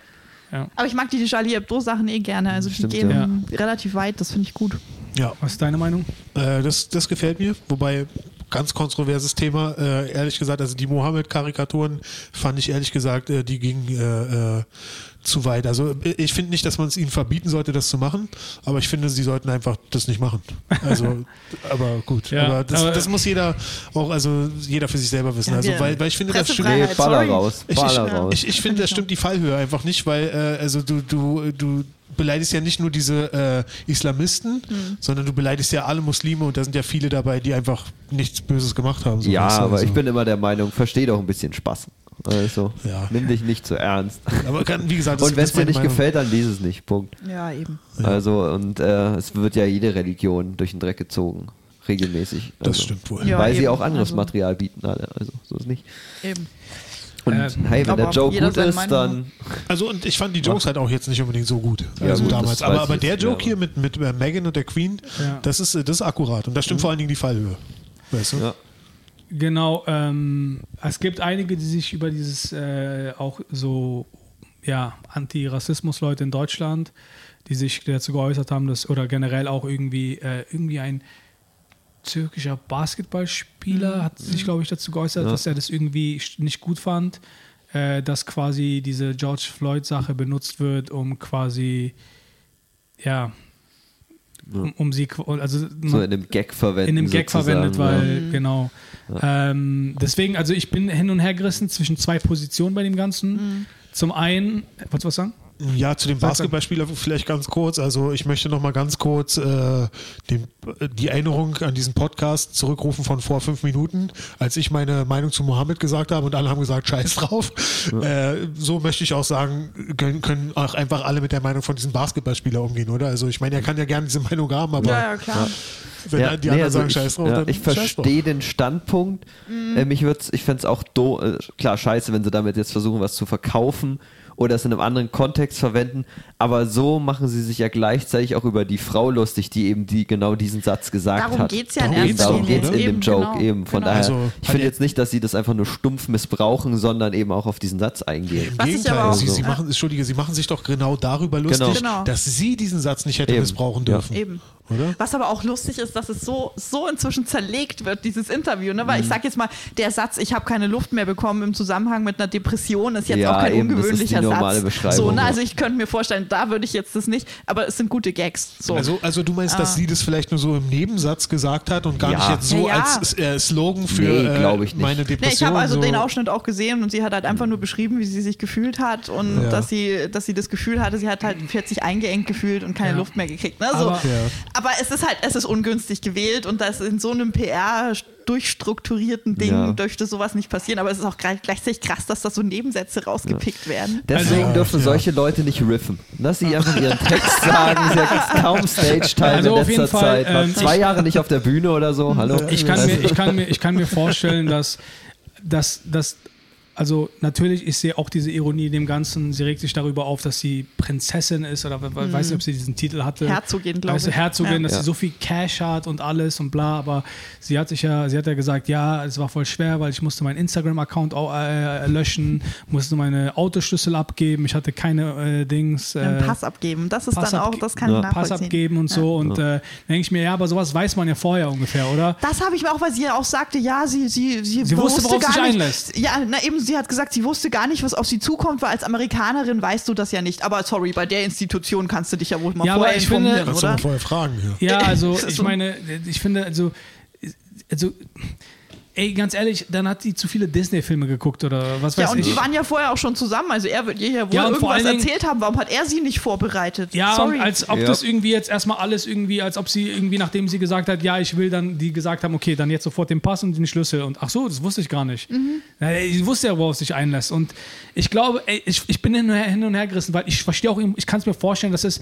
Aber ich mag die Charlie Hebdo-Sachen eh gerne. Also die Stimmt, gehen relativ weit, das finde ich gut. ja. Was ist deine Meinung? Äh, das, das gefällt mir, wobei ganz kontroverses Thema, äh, ehrlich gesagt, also die Mohammed-Karikaturen fand ich ehrlich gesagt, äh, die gingen äh, äh, zu weit. Also ich finde nicht, dass man es ihnen verbieten sollte, das zu machen, aber ich finde, sie sollten einfach das nicht machen. Also, aber gut. Ja, aber, das, aber- das muss jeder auch, also jeder für sich selber wissen. Ja, also weil, weil ich finde, das stimmt. Nee, Baller raus. Ich, ich, raus. ich, ich finde, das stimmt die Fallhöhe einfach nicht, weil äh, also du, du, du beleidigst ja nicht nur diese äh, Islamisten, Hm. sondern du beleidigst ja alle Muslime und da sind ja viele dabei, die einfach nichts Böses gemacht haben. so ja, aber also. ich bin immer der Meinung, versteh doch ein bisschen Spaß. Also, Ja. nimm dich nicht zu ernst. Aber kann, wie gesagt, das Und wenn es dir nicht Meinung. gefällt, dann lies es nicht. Punkt. Ja, eben. Also, und äh, es wird ja jede Religion durch den Dreck gezogen. Regelmäßig. Das also, stimmt wohl. Ja. weil sie eben. auch anderes Also- Material bieten, alle. Also, so ist nicht. eben. Und Äh, hey, wenn der Joke gut ist, dann. Also und ich fand die Jokes halt auch jetzt nicht unbedingt so gut. Ja, also gut, damals. das Aber, aber der Joke ja. hier mit, mit äh, Megan und der Queen, Ja. das, ist, äh, das ist akkurat. Und da stimmt vor allen Dingen die Fallhöhe. Weißt du? Ja. Genau, ähm, es gibt einige, die sich über dieses äh, auch so ja, Antirassismus-Leute in Deutschland, die sich dazu geäußert haben, dass oder generell auch irgendwie äh, irgendwie ein türkischer Basketballspieler hat sich, glaube ich, dazu geäußert, Ja. dass er das irgendwie nicht gut fand, äh, dass quasi diese George Floyd-Sache benutzt wird, um quasi ja, um, um sie also So in einem Gag verwenden. in dem Gag sozusagen, verwendet, ja. weil, Ähm, deswegen, also ich bin hin und her gerissen zwischen zwei Positionen bei dem Ganzen. Zum einen, wolltest du was sagen? Ja, zu dem. Basketballspieler vielleicht ganz kurz. Also ich möchte noch mal ganz kurz äh, den, die Erinnerung an diesen Podcast zurückrufen von vor fünf Minuten, als ich meine Meinung zu Mohammed gesagt habe und alle haben gesagt, scheiß drauf. Äh, so möchte ich auch sagen, können, können auch einfach alle mit der Meinung von diesem Basketballspieler umgehen, oder? Also ich meine, er kann ja gerne diese Meinung haben, aber Ja, ja, klar. wenn Ja, die nee, anderen also sagen, ich, scheiß drauf, ja, dann ich verstehe den Standpunkt. Mhm. Äh, mich würd's, ich fände es auch do, äh, klar scheiße, wenn sie damit jetzt versuchen, was zu verkaufen oder es in einem anderen Kontext verwenden. Aber so machen sie sich ja gleichzeitig auch über die Frau lustig, die eben die genau diesen Satz gesagt Darum hat. geht's ja Darum erster Darum Linie. geht es in dem Joke genau, eben. Von genau. daher, Also, ich finde jetzt nicht, dass sie das einfach nur stumpf missbrauchen, sondern eben auch auf diesen Satz eingehen. Im Was ich Gegenteil, aber auch- sie, sie Ja. machen, Entschuldige, sie machen sich doch genau darüber lustig, Genau. dass sie diesen Satz nicht hätte Eben. missbrauchen Ja. dürfen. Eben. Oder? Was aber auch lustig ist, dass es so, so inzwischen zerlegt wird, dieses Interview. Ne? Weil Mhm. ich sag jetzt mal, der Satz, ich habe keine Luft mehr bekommen im Zusammenhang mit einer Depression, ist jetzt Ja, auch kein eben, das ist die ungewöhnlicher normale Satz. Beschreibung, So, ne? Also ich könnte mir vorstellen, da würde ich jetzt das nicht, aber es sind gute Gags. So. Also, also du meinst, dass Ah. sie das vielleicht nur so im Nebensatz gesagt hat und gar Ja. nicht jetzt so Ja, ja. als äh, Slogan für Nee, glaub ich äh, nicht. meine Ne, Depression. ich habe also so. den Ausschnitt auch gesehen und sie hat halt einfach nur beschrieben, wie sie sich gefühlt hat und Ja. dass, sie, dass sie das Gefühl hatte, sie hat halt 40 eingeengt gefühlt und keine Ja. Luft mehr gekriegt. Ne? So. Aber- Aber, Ja. es ist halt, es ist ungünstig gewählt und das in so einem PR durchstrukturierten Ding Ja. dürfte sowas nicht passieren. Aber es ist auch gleich, gleichzeitig krass, dass da so Nebensätze rausgepickt werden. Deswegen Also- dürfen Ja. solche Leute nicht riffen. Dass sie einfach ihren Text sagen, sie hat kaum Stage-Time Also in letzter Fall, Zeit. War ähm, zwei ich- Jahre nicht auf der Bühne oder so. Hallo. Ich kann, Also- mir, ich, kann mir, ich kann mir vorstellen, dass, dass, dass also natürlich, ich sehe auch diese Ironie in dem Ganzen. Sie regt sich darüber auf, dass sie Prinzessin ist oder we- weiß nicht, ob sie diesen Titel hatte. Herzogin, glaub Weißt du, ich. Herzogin, Ja. dass Ja. sie so viel Cash hat und alles und bla, aber sie hat sich ja, sie hat ja gesagt, ja, es war voll schwer, weil ich musste meinen Instagram-Account au- äh, löschen, musste meine Autoschlüssel abgeben, ich hatte keine äh, Dings. Einen äh, Pass abgeben. Das ist Pass dann auch, das kann ich Ja. Pass abgeben und so und äh, denke ich mir, ja, aber sowas weiß man ja vorher ungefähr, oder? Das habe ich mir auch, weil sie ja auch sagte, ja, sie, sie, sie, Sie wusste, worauf gar sie sich nicht. einlässt. Ja, na eben, sie hat gesagt, sie wusste gar nicht, was auf sie zukommt, weil als Amerikanerin weißt du das ja nicht. Aber sorry, bei der Institution kannst du dich ja wohl mal Ja, vorher ich finde- informieren, oder? mal vorher fragen. Ja. Ja, also ich so- meine, ich finde, also, also, ey, ganz ehrlich, dann hat die zu viele Disney-Filme geguckt oder was weiß Ja, und ich. die waren ja vorher auch schon zusammen. Also er wird ihr ja wohl Ja, irgendwas Dingen- erzählt haben. Warum hat er sie nicht vorbereitet? ja, sorry. und als ob Ja. das irgendwie jetzt erstmal alles irgendwie, als ob sie irgendwie, nachdem sie gesagt hat, ja, ich will dann, die gesagt haben, okay, dann jetzt sofort den Pass und den Schlüssel. Und ach so, das wusste ich gar nicht. Mhm. Ja, ich wusste ja, worauf es sich einlässt. Und ich glaube, ey, ich, ich bin hin und her, hin und her gerissen, weil ich verstehe auch, ich kann es mir vorstellen, dass es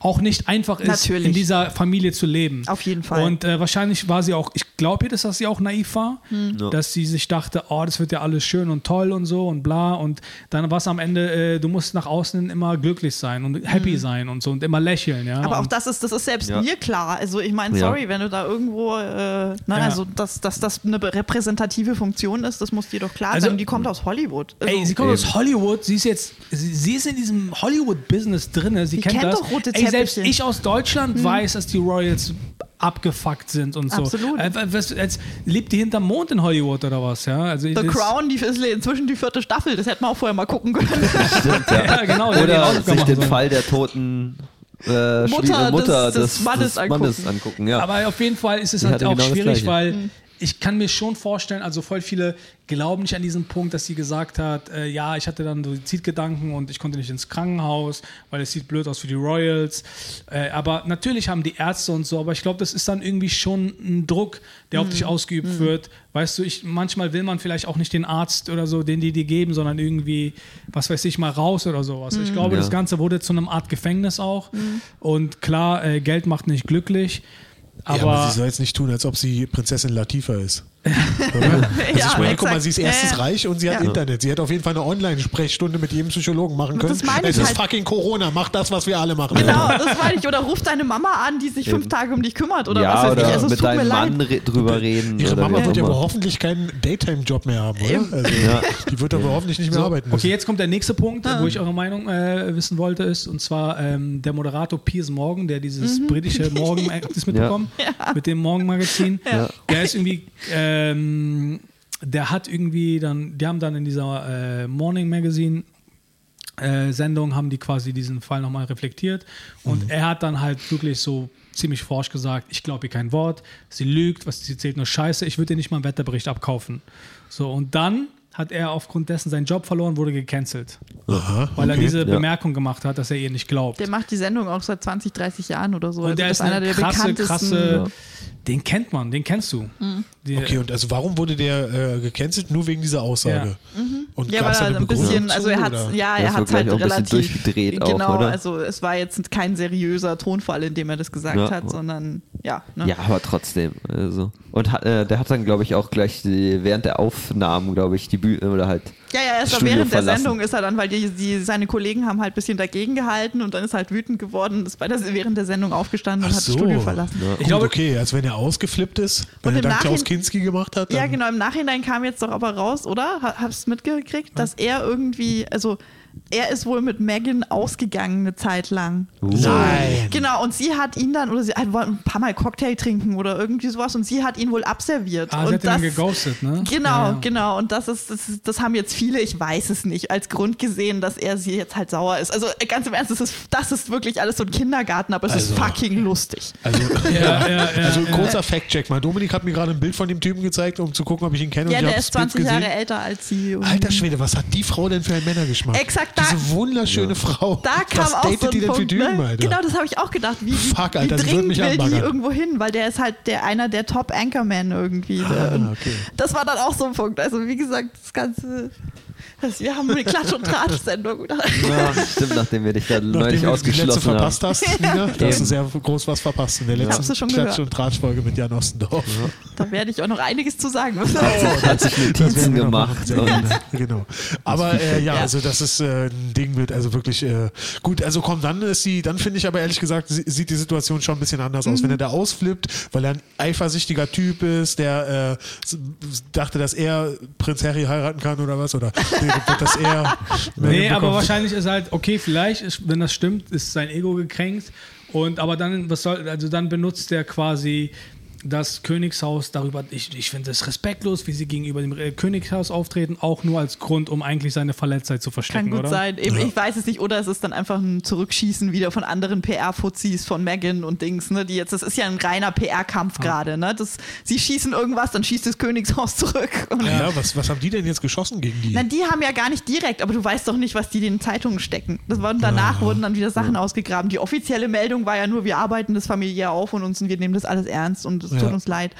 auch nicht einfach ist, Natürlich. in dieser Familie zu leben. Auf jeden Fall. Und äh, wahrscheinlich war sie auch, ich glaube ihr, dass sie auch naiv war, Hm. Ja. dass sie sich dachte, oh, das wird ja alles schön und toll und so und bla. Und dann war es am Ende, äh, du musst nach außen immer glücklich sein und happy sein und so und immer lächeln, ja. Hm. Aber auch und, das ist, das ist selbst Ja. mir klar. Also ich meine, Ja. sorry, wenn du da irgendwo, äh, ne, also dass, dass das eine repräsentative Funktion ist, das muss dir doch klar Also- sein. Die kommt aus Hollywood. Also, Ey, sie kommt Eben. aus Hollywood, sie ist jetzt, sie, sie ist in diesem Hollywood-Business drin, sie Die kennt kennt das. doch rote Ey, selbst ich aus Deutschland weiß, dass die Royals abgefuckt sind und so. Absolut. Äh, was, als, lebt die hinterm Mond in Hollywood oder was, ja? Also The Crown, die ist inzwischen die vierte Staffel. Das hätten wir auch vorher mal gucken können. Stimmt, ja. Ja, genau. Oder sich den sollen. Fall der toten äh, Mutter Schwie- Mutter des- des, des Mannes Mannes angucken. angucken. Ja. Aber auf jeden Fall ist es Die halt auch genau schwierig, weil Mhm. Ich kann mir schon vorstellen, also voll viele glauben nicht an diesen Punkt, dass sie gesagt hat, äh, ja, ich hatte dann Suizidgedanken und ich konnte nicht ins Krankenhaus, weil es sieht blöd aus für die Royals. Äh, aber natürlich haben die Ärzte und so, aber ich glaube, das ist dann irgendwie schon ein Druck, der auf Mhm. dich ausgeübt wird. Weißt du, ich, manchmal will man vielleicht auch nicht den Arzt oder so, den die dir geben, sondern irgendwie, was weiß ich, mal raus oder sowas. Mhm. Ich glaube, Ja. das Ganze wurde zu einem Art Gefängnis auch. Und klar, äh, Geld macht nicht glücklich. Aber, ja, aber sie soll jetzt nicht tun, als ob sie Prinzessin Latifa ist. Oder? also Ja, ich meine, guck mal, sie ist erstens Ja, ja. reich und sie hat Ja. Internet. Sie hätte auf jeden Fall eine Online-Sprechstunde mit jedem Psychologen machen können. Das meine es ich ist halt. fucking Corona, mach das, was wir alle machen. Genau, das meine ich. Oder ruf deine Mama an, die sich fünf Tage um dich kümmert oder ja, was weiß oder ich. Also es mit deinem. Mann re drüber reden. Ihre oder Mama wird ja aber hoffentlich keinen Daytime-Job mehr haben, oder? Also, Ja. Die wird aber hoffentlich nicht mehr So, arbeiten müssen. okay, jetzt kommt der nächste Punkt, wo ich eure Meinung äh, wissen wollte, ist und zwar ähm, der Moderator Piers Morgan, der dieses britische Morgen, habt ihr das mitbekommen? Mit dem Morgenmagazin. Ja. Der ist irgendwie, ähm, der hat irgendwie dann, die haben dann in dieser äh, Morning Magazine äh, Sendung haben die quasi diesen Fall nochmal reflektiert und er hat dann halt wirklich so ziemlich forsch gesagt, ich glaube ihr kein Wort, sie lügt, was sie erzählt nur Scheiße, ich würde ihr nicht mal einen Wetterbericht abkaufen. So und dann hat er aufgrund dessen seinen Job verloren, wurde gecancelt, Aha, weil er okay. diese Ja. Bemerkung gemacht hat, dass er ihr nicht glaubt. Der macht die Sendung auch seit 20, 30 Jahren oder so. und also der ist eine krasse, bekanntesten. krasse, den kennt man, den kennst du. Die, Okay, und also warum wurde der äh, gecancelt? Nur wegen dieser Aussage. Und Mhm. Ja, gab's weil er ein bisschen, also er hat, ja, Der er hat halt auch relativ durchgedreht auch, genau, oder? also es war jetzt kein seriöser Tonfall, in dem er das gesagt Ja. hat, sondern ja, ne? Ja, aber trotzdem. Also. Und hat, äh, der hat dann, glaube ich, auch gleich die, während der Aufnahmen, glaube ich, die Bühne oder halt. Ja, ja, erst während der verlassen. Sendung ist er dann, weil die, die, seine Kollegen haben halt ein bisschen dagegen gehalten und dann ist er halt wütend geworden, ist bei der, während der Sendung aufgestanden und Ach hat das so. Studio verlassen. Ja. Gut, glaube- okay, als wenn er ausgeflippt ist, wenn Und er dann Klaus Kinski gemacht hat. Ja, genau. Im Nachhinein kam jetzt doch aber raus, oder? Ha- Hab's mitgekriegt, dass er irgendwie, also er ist wohl mit Megan ausgegangen eine Zeit lang. Nein. Genau, und sie hat ihn dann, oder sie hat wohl ein paar Mal Cocktail trinken oder irgendwie sowas und sie hat ihn wohl abserviert. ah, sie und hat ihn dann geghostet, ne? Genau, Ja, genau. Und das ist, das ist, das haben jetzt viele, ich weiß es nicht, als Grund gesehen, dass er sie jetzt halt sauer ist. Also äh, ganz im Ernst, das ist, das ist wirklich alles so ein Kindergarten, aber es ist Also- fucking lustig. Also, Ja, ja, ja, also ja. kurzer Fact-Check mal. Dominik hat mir gerade ein Bild von dem Typen gezeigt, um zu gucken, ob ich ihn kenne. Ja, und ich der habe ist 20 Jahre älter als sie. Alter Schwede, was hat die Frau denn für einen Männergeschmack? Exakt, da- Diese wunderschöne Frau. Da kam was auch datet so ein die denn für Punkt, Typen, ne? Alter? Genau, das habe ich auch gedacht. Wie, Fuck, wie, Alter, wie dringend mich will die anbaggern. irgendwo hin, weil der ist halt der einer der Top Anchorman irgendwie. Ah, okay. Das war dann auch so ein Punkt. Also wie gesagt, das Ganze Das- Wir haben eine Klatsch- und Tratsch-Sendung. Ja, stimmt, nachdem wir dich da neulich Nachdem du die letzte ausgeschlossen haben. verpasst hast, Nina, da hast du sehr groß was verpasst in der letzten ja schon Klatsch- gehört. und Tratsch-Folge mit Jan Ostendorf. Da werde ich auch noch einiges zu sagen müssen. Hat sich Notizen gemacht. Und gut. genau. Aber äh, ja, also das ist äh, ein Ding mit, also wirklich äh, gut. Also komm, dann ist die, dann finde ich aber ehrlich gesagt, sie- sieht die Situation schon ein bisschen anders aus. Mhm. Wenn er da ausflippt, weil er ein eifersüchtiger Typ ist, der äh, dachte, dass er Prinz Harry heiraten kann oder was? Oder nee, dass er. Nee, aber wahrscheinlich ist halt, okay, vielleicht, ist, wenn das stimmt, ist sein Ego gekränkt. Und aber dann, was soll, also dann benutzt er quasi das Königshaus darüber, ich, ich finde es respektlos, wie sie gegenüber dem äh, Königshaus auftreten, auch nur als Grund, um eigentlich seine Verletztheit zu verstecken, Kann gut oder? sein. Eben, Ich weiß es nicht. Oder es ist dann einfach ein Zurückschießen wieder von anderen PR-Fuzis von Megan und Dings. Ne, die jetzt, das ist ja ein reiner PR-Kampf gerade. Ne? Das, sie schießen irgendwas, dann schießt das Königshaus zurück. Und Ah Ja, was, was haben die denn jetzt geschossen gegen die? Na, die haben ja gar nicht direkt, aber du weißt doch nicht, was die in den Zeitungen stecken. Das waren, danach wurden dann wieder Sachen ausgegraben. Die offizielle Meldung war ja nur, wir arbeiten das familiär auf und uns, wir nehmen das alles ernst und es Ja. tut uns leid.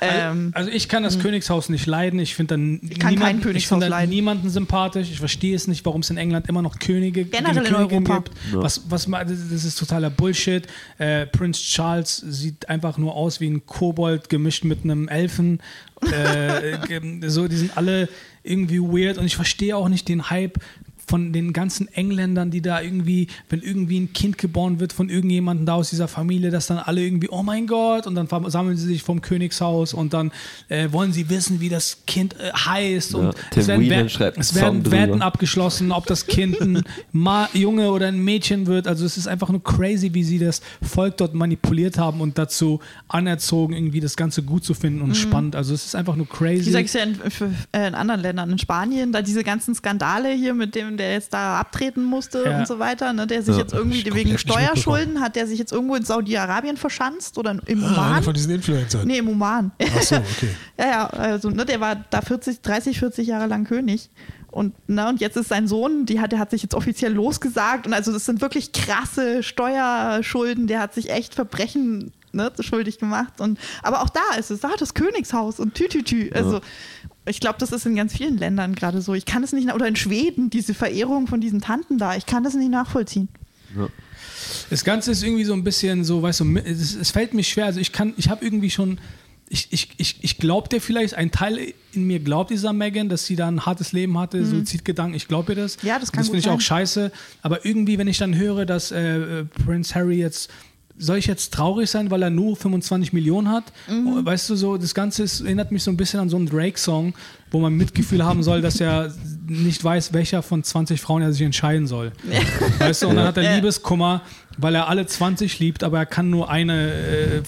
Ähm, Also ich kann das Könighaus nicht leiden. Ich finde dann kann kein niemanden, ich Königshaus finde dann leiden. niemanden sympathisch. Ich verstehe es nicht, warum es in England immer noch Könige Generell in Königin Europa. gibt. Was, was, ma- das ist totaler Bullshit. Äh, Prince Charles sieht einfach nur aus wie ein Kobold gemischt mit einem Elfen. Äh, so, die sind alle irgendwie weird und ich verstehe auch nicht den Hype von den ganzen Engländern, die da irgendwie, wenn irgendwie ein Kind geboren wird von irgendjemandem da aus dieser Familie, dass dann alle irgendwie, oh mein Gott, und dann versammeln sie sich vom Königshaus und dann äh, wollen sie wissen, wie das Kind äh, heißt Ja, und Tim es werden, schreibt einen es werden Wetten abgeschlossen, ob das Kind ein Ma Junge oder ein Mädchen wird. Also es ist einfach nur crazy, wie sie das Volk dort manipuliert haben und dazu anerzogen, irgendwie das Ganze gut zu finden und spannend. Also es ist einfach nur crazy. Wie sagst du ja in, für, äh, in anderen Ländern, in Spanien, da diese ganzen Skandale hier mit dem, der jetzt da abtreten musste Ja. und so weiter, ne, der sich Ja, jetzt irgendwie wegen Steuerschulden hat der sich jetzt irgendwo in Saudi-Arabien verschanzt oder im ah, einer Oman? von diesen Influencern. Nee, im Oman. Ach so, okay. Ja, ja, also ne, der war da 40, 30, 40 Jahre lang König. Und, ne, und jetzt ist sein Sohn, die hat, der hat sich jetzt offiziell losgesagt. Und also das sind wirklich krasse Steuerschulden. Der hat sich echt Verbrechen ne, schuldig gemacht. Und, aber auch da ist es, da hat das Königshaus und Tütütü. Also ich glaube, das ist in ganz vielen Ländern gerade so. Ich kann es nicht, oder in Schweden, diese Verehrung von diesen Tanten da, ich kann das nicht nachvollziehen. Das Ganze ist irgendwie so ein bisschen so, weißt du, es, es fällt mir schwer. Also ich kann, ich habe irgendwie schon, ich, ich, ich, ich glaube dir vielleicht, ein Teil in mir glaubt dieser Megan, dass sie da ein hartes Leben hatte, Suizidgedanken, ich glaube ihr das. Mhm. Ja, das kann Das finde ich auch scheiße. Aber irgendwie, wenn ich dann höre, dass äh, äh, Prince Harry jetzt soll ich jetzt traurig sein, weil er nur 25 Millionen hat? Mhm. Weißt du, so das Ganze ist, erinnert mich so ein bisschen an so einen Drake-Song, wo man Mitgefühl haben soll, dass er nicht weiß, welcher von 20 Frauen er sich entscheiden soll. Weißt du, und dann hat er. Liebeskummer, weil er alle 20 liebt, aber er kann nur eine äh,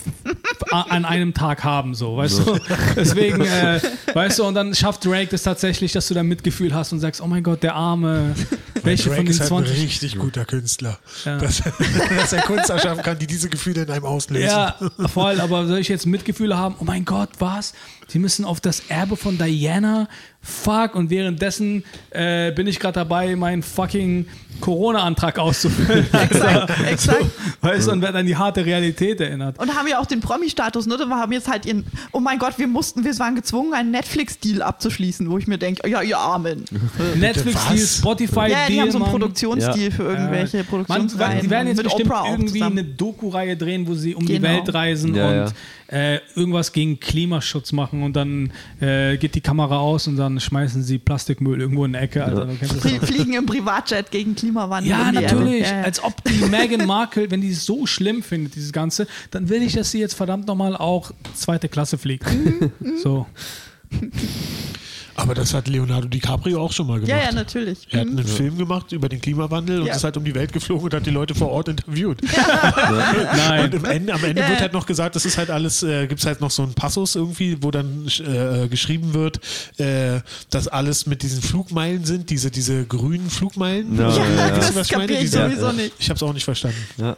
an einem Tag haben, so, weißt du? Deswegen, äh, weißt du, und dann schafft Drake das tatsächlich, dass du da Mitgefühl hast und sagst, oh mein Gott, der Arme, welche Drake von den ist halt ein 20 richtig guter Künstler. Ja. Dass, dass er Kunst erschaffen kann, die diese Gefühle in einem auslösen. Ja, voll, aber soll ich jetzt Mitgefühle haben? Oh mein Gott, was? Sie müssen auf das Erbe von Diana? Fuck, und währenddessen äh, bin ich gerade dabei, meinen fucking Corona-Antrag auszufüllen. Exakt, exakt. Weißt du, und werde an die harte Realität erinnert. Und haben ja auch den Promi-Status, ne? Wir haben jetzt halt ihren, oh mein Gott, wir mussten, wir waren gezwungen, einen Netflix-Deal abzuschließen, wo ich mir denke, ja, ihr Armen. Netflix-Deal? Spotify-Deal, Ja, die haben so einen. Produktionsdeal Ja. für irgendwelche Man, Produktionsreihen. die werden jetzt bestimmt Oprah irgendwie eine Doku-Reihe drehen, wo sie um die Genau. Welt reisen Ja, und Äh, irgendwas gegen Klimaschutz machen und dann äh, geht die Kamera aus und dann schmeißen sie Plastikmüll irgendwo in eine Ecke. Das Flie-. Fliegen im Privatjet gegen Klimawandel. Ja, um natürlich. Erde. Ja, ja. Als ob die Meghan Markle, wenn die es so schlimm findet, dieses Ganze, dann will ich, dass sie jetzt verdammt nochmal auch zweite Klasse fliegt. so. Aber das hat Leonardo DiCaprio auch schon mal gemacht. ja, ja, natürlich. Er hat einen Film gemacht über den Klimawandel und Ja. ist halt um die Welt geflogen und hat die Leute vor Ort interviewt. Nein. Und im Ende, am Ende Ja, wird ja. halt noch gesagt, das ist halt alles, äh, gibt es halt noch so einen Passus irgendwie, wo dann äh, geschrieben wird, äh, dass alles mit diesen Flugmeilen sind, diese, diese grünen Flugmeilen. Ja, Äh, ja, ja. Das was ich meine? ich Diese, sowieso nicht. ich habe es auch nicht verstanden. Ja.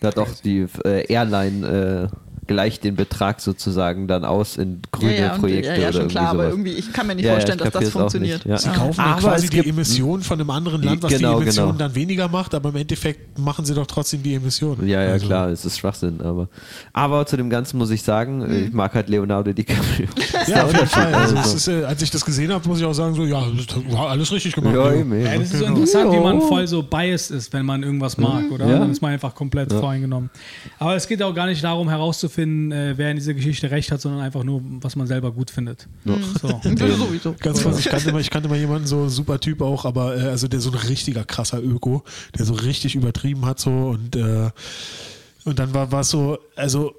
Da hat auch die äh, Airline gleicht den Betrag sozusagen dann aus in grüne ja, ja, und- Projekte ja, ja, oder schon klar, aber sowas. irgendwie, ich kann mir nicht Ja, ja, vorstellen, dass das funktioniert. nicht, ja. Sie kaufen ja Aber quasi die gibt- Emissionen von einem anderen Land, was Genau, die Emissionen genau. dann weniger macht, aber im Endeffekt machen sie doch trotzdem die Emissionen. Ja, ja, Also, klar, es ist Schwachsinn, aber. Aber zu dem Ganzen muss ich sagen, Mhm. ich mag halt Leonardo DiCaprio. Ja, auf jeden Fall. Also, Also. ist, äh, als ich das gesehen habe, muss ich auch sagen, so, ja, das war alles richtig gemacht. Ja, Leo. eben, eben. Ja, das ist so interessant, wie Ja. man voll so biased ist, wenn man irgendwas mag, oder? Ja. Dann ist man einfach komplett voreingenommen. Aber es geht auch gar nicht darum, herauszufinden, äh, wer in dieser Geschichte recht hat, sondern einfach nur, was man selber gut findet. So. Ja. Ganz ich kannte, mal, ich kannte mal jemanden, so super Typ auch, aber äh, also der so ein richtiger krasser Öko, der so richtig übertrieben hat so und, äh, und dann war es so, also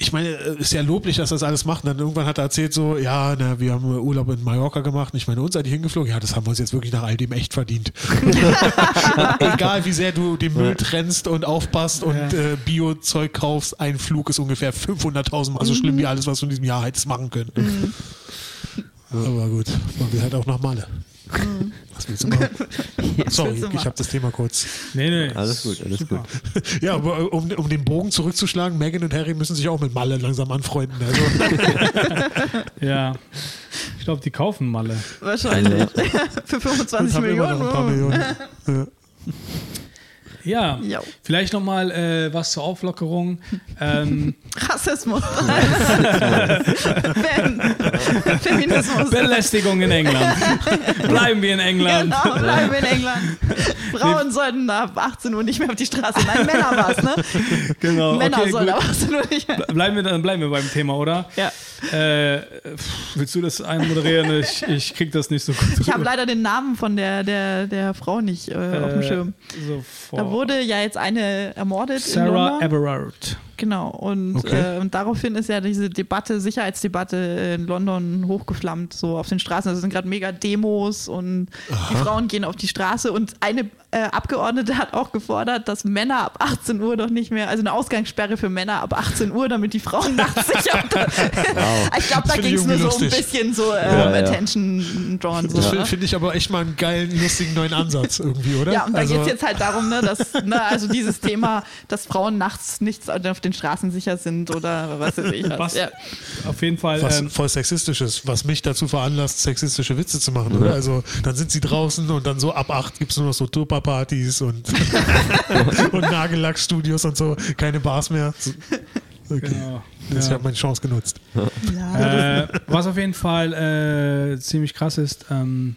ich meine, äh, ist ja loblich, dass das alles macht. Und dann irgendwann hat er erzählt so, ja, na, wir haben Urlaub in Mallorca gemacht. Und ich meine, uns seid ihr hingeflogen? Ja, das haben wir uns jetzt wirklich nach all dem echt verdient. Egal wie sehr du den Müll trennst und aufpasst und äh, Bio-Zeug kaufst, ein Flug ist ungefähr 500.000 Mal so schlimm wie alles, was du in diesem Jahr hättest machen können. Aber gut, man will halt auch nach Malle. Was willst du machen? Sorry, ich habe das Thema kurz. Nee, nee. Alles gut, alles Super. Ja, aber um, um den Bogen zurückzuschlagen, Megan und Harry müssen sich auch mit Malle langsam anfreunden. Also, Ja. Ich glaube, die kaufen Malle. Wahrscheinlich. Für 25 haben immer noch ein paar Millionen. Millionen. Ja. Ja. Ja. Vielleicht nochmal äh, was zur Auflockerung. Ähm, Rassismus. ben. Feminismus. Belästigung in England. Bleiben wir in England. Genau, bleiben wir in England. Frauen sollten ab 18 Uhr nicht mehr auf die Straße. Nein, Männer war es, ne? Genau. Männer okay, sollen ab 18 Uhr nicht mehr. Bleiben wir, dann bleiben wir beim Thema, oder? Ja. Äh, willst du das einmoderieren? Ich, ich krieg das nicht so gut. Ich habe leider den Namen von der, der, der Frau nicht äh, auf dem Schirm. Sofort. Da wurde ja jetzt eine ermordet Sarah. Everard. Genau. Und, Okay. äh, und daraufhin ist ja diese Debatte, Sicherheitsdebatte in London hochgeflammt, so auf den Straßen. Also es sind gerade mega Demos und die Frauen gehen auf die Straße und eine äh, Abgeordnete hat auch gefordert, dass Männer ab 18 Uhr doch nicht mehr, also eine Ausgangssperre für Männer ab 18 Uhr, damit die Frauen nachts sicher. Ich glaube, da ging es nur so ein lustig. bisschen so äh, Ja, ja. Attention drawn. So, Das ne? finde find ich aber echt mal einen geilen, lustigen neuen Ansatz irgendwie, oder? Ja, und da also, geht es jetzt halt darum, ne, dass, ne, also dieses Thema, dass Frauen nachts nichts auf den Straßen sicher sind oder was weiß ich. Was. Ja. Auf jeden Fall. was Ähm, voll sexistisch ist, was mich dazu veranlasst, sexistische Witze zu machen. Oder? Also dann sind sie draußen und dann so ab acht gibt es nur noch so Tupperpartys und, und Nagellackstudios und so, keine Bars mehr. So, Okay. genau. Das Ja. hat meine Chance genutzt. Ja. Äh, was auf jeden Fall äh, ziemlich krass ist, ähm,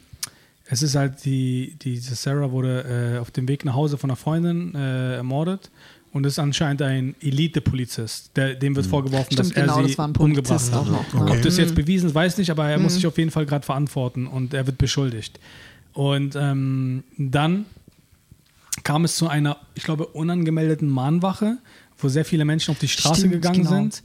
es ist halt die, diese Sarah wurde äh, auf dem Weg nach Hause von einer Freundin äh, ermordet und ist anscheinend ein Elite-Polizist. Der- Dem wird vorgeworfen, Stimmt, dass er genau, sie das war ein umgebracht hat. auch noch. Okay. Ob das jetzt bewiesen ist, weiß nicht, aber er muss sich auf jeden Fall gerade verantworten und er wird beschuldigt. Und ähm, dann kam es zu einer, ich glaube, unangemeldeten Mahnwache, wo sehr viele Menschen auf die Straße Stimmt, gegangen genau. sind.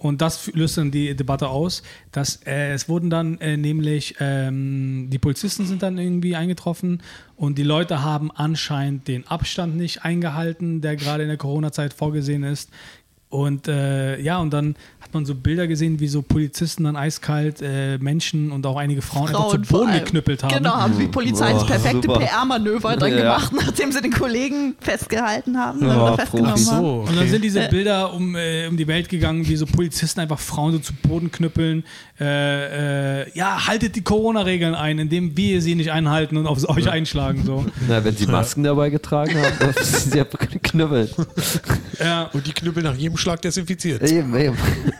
Und das löst dann die Debatte aus, dass äh, es wurden dann äh, nämlich, ähm, die Polizisten sind dann irgendwie eingetroffen und die Leute haben anscheinend den Abstand nicht eingehalten, der gerade in der Corona-Zeit vorgesehen ist. Und äh, ja, und dann hat man so Bilder gesehen, wie so Polizisten dann eiskalt äh, Menschen und auch einige Frauen, einfach zu Frauen Boden geknüppelt haben. Genau, haben die Polizei das perfekte. PR-Manöver dann Ja. gemacht, nachdem sie den Kollegen festgehalten haben Ja, oder festgenommen Profis. haben. So, Und dann okay. sind diese Bilder um, äh, um die Welt gegangen, wie so Polizisten einfach Frauen so zu Boden knüppeln. Äh, äh, ja, haltet die Corona-Regeln ein, indem wir sie nicht einhalten und auf euch einschlagen. So. Na, wenn sie Masken dabei getragen haben, dann sind sie ja geknüppelt. Ja, Und die Knüppel nach jedem Schlag desinfiziert. Eben, eben.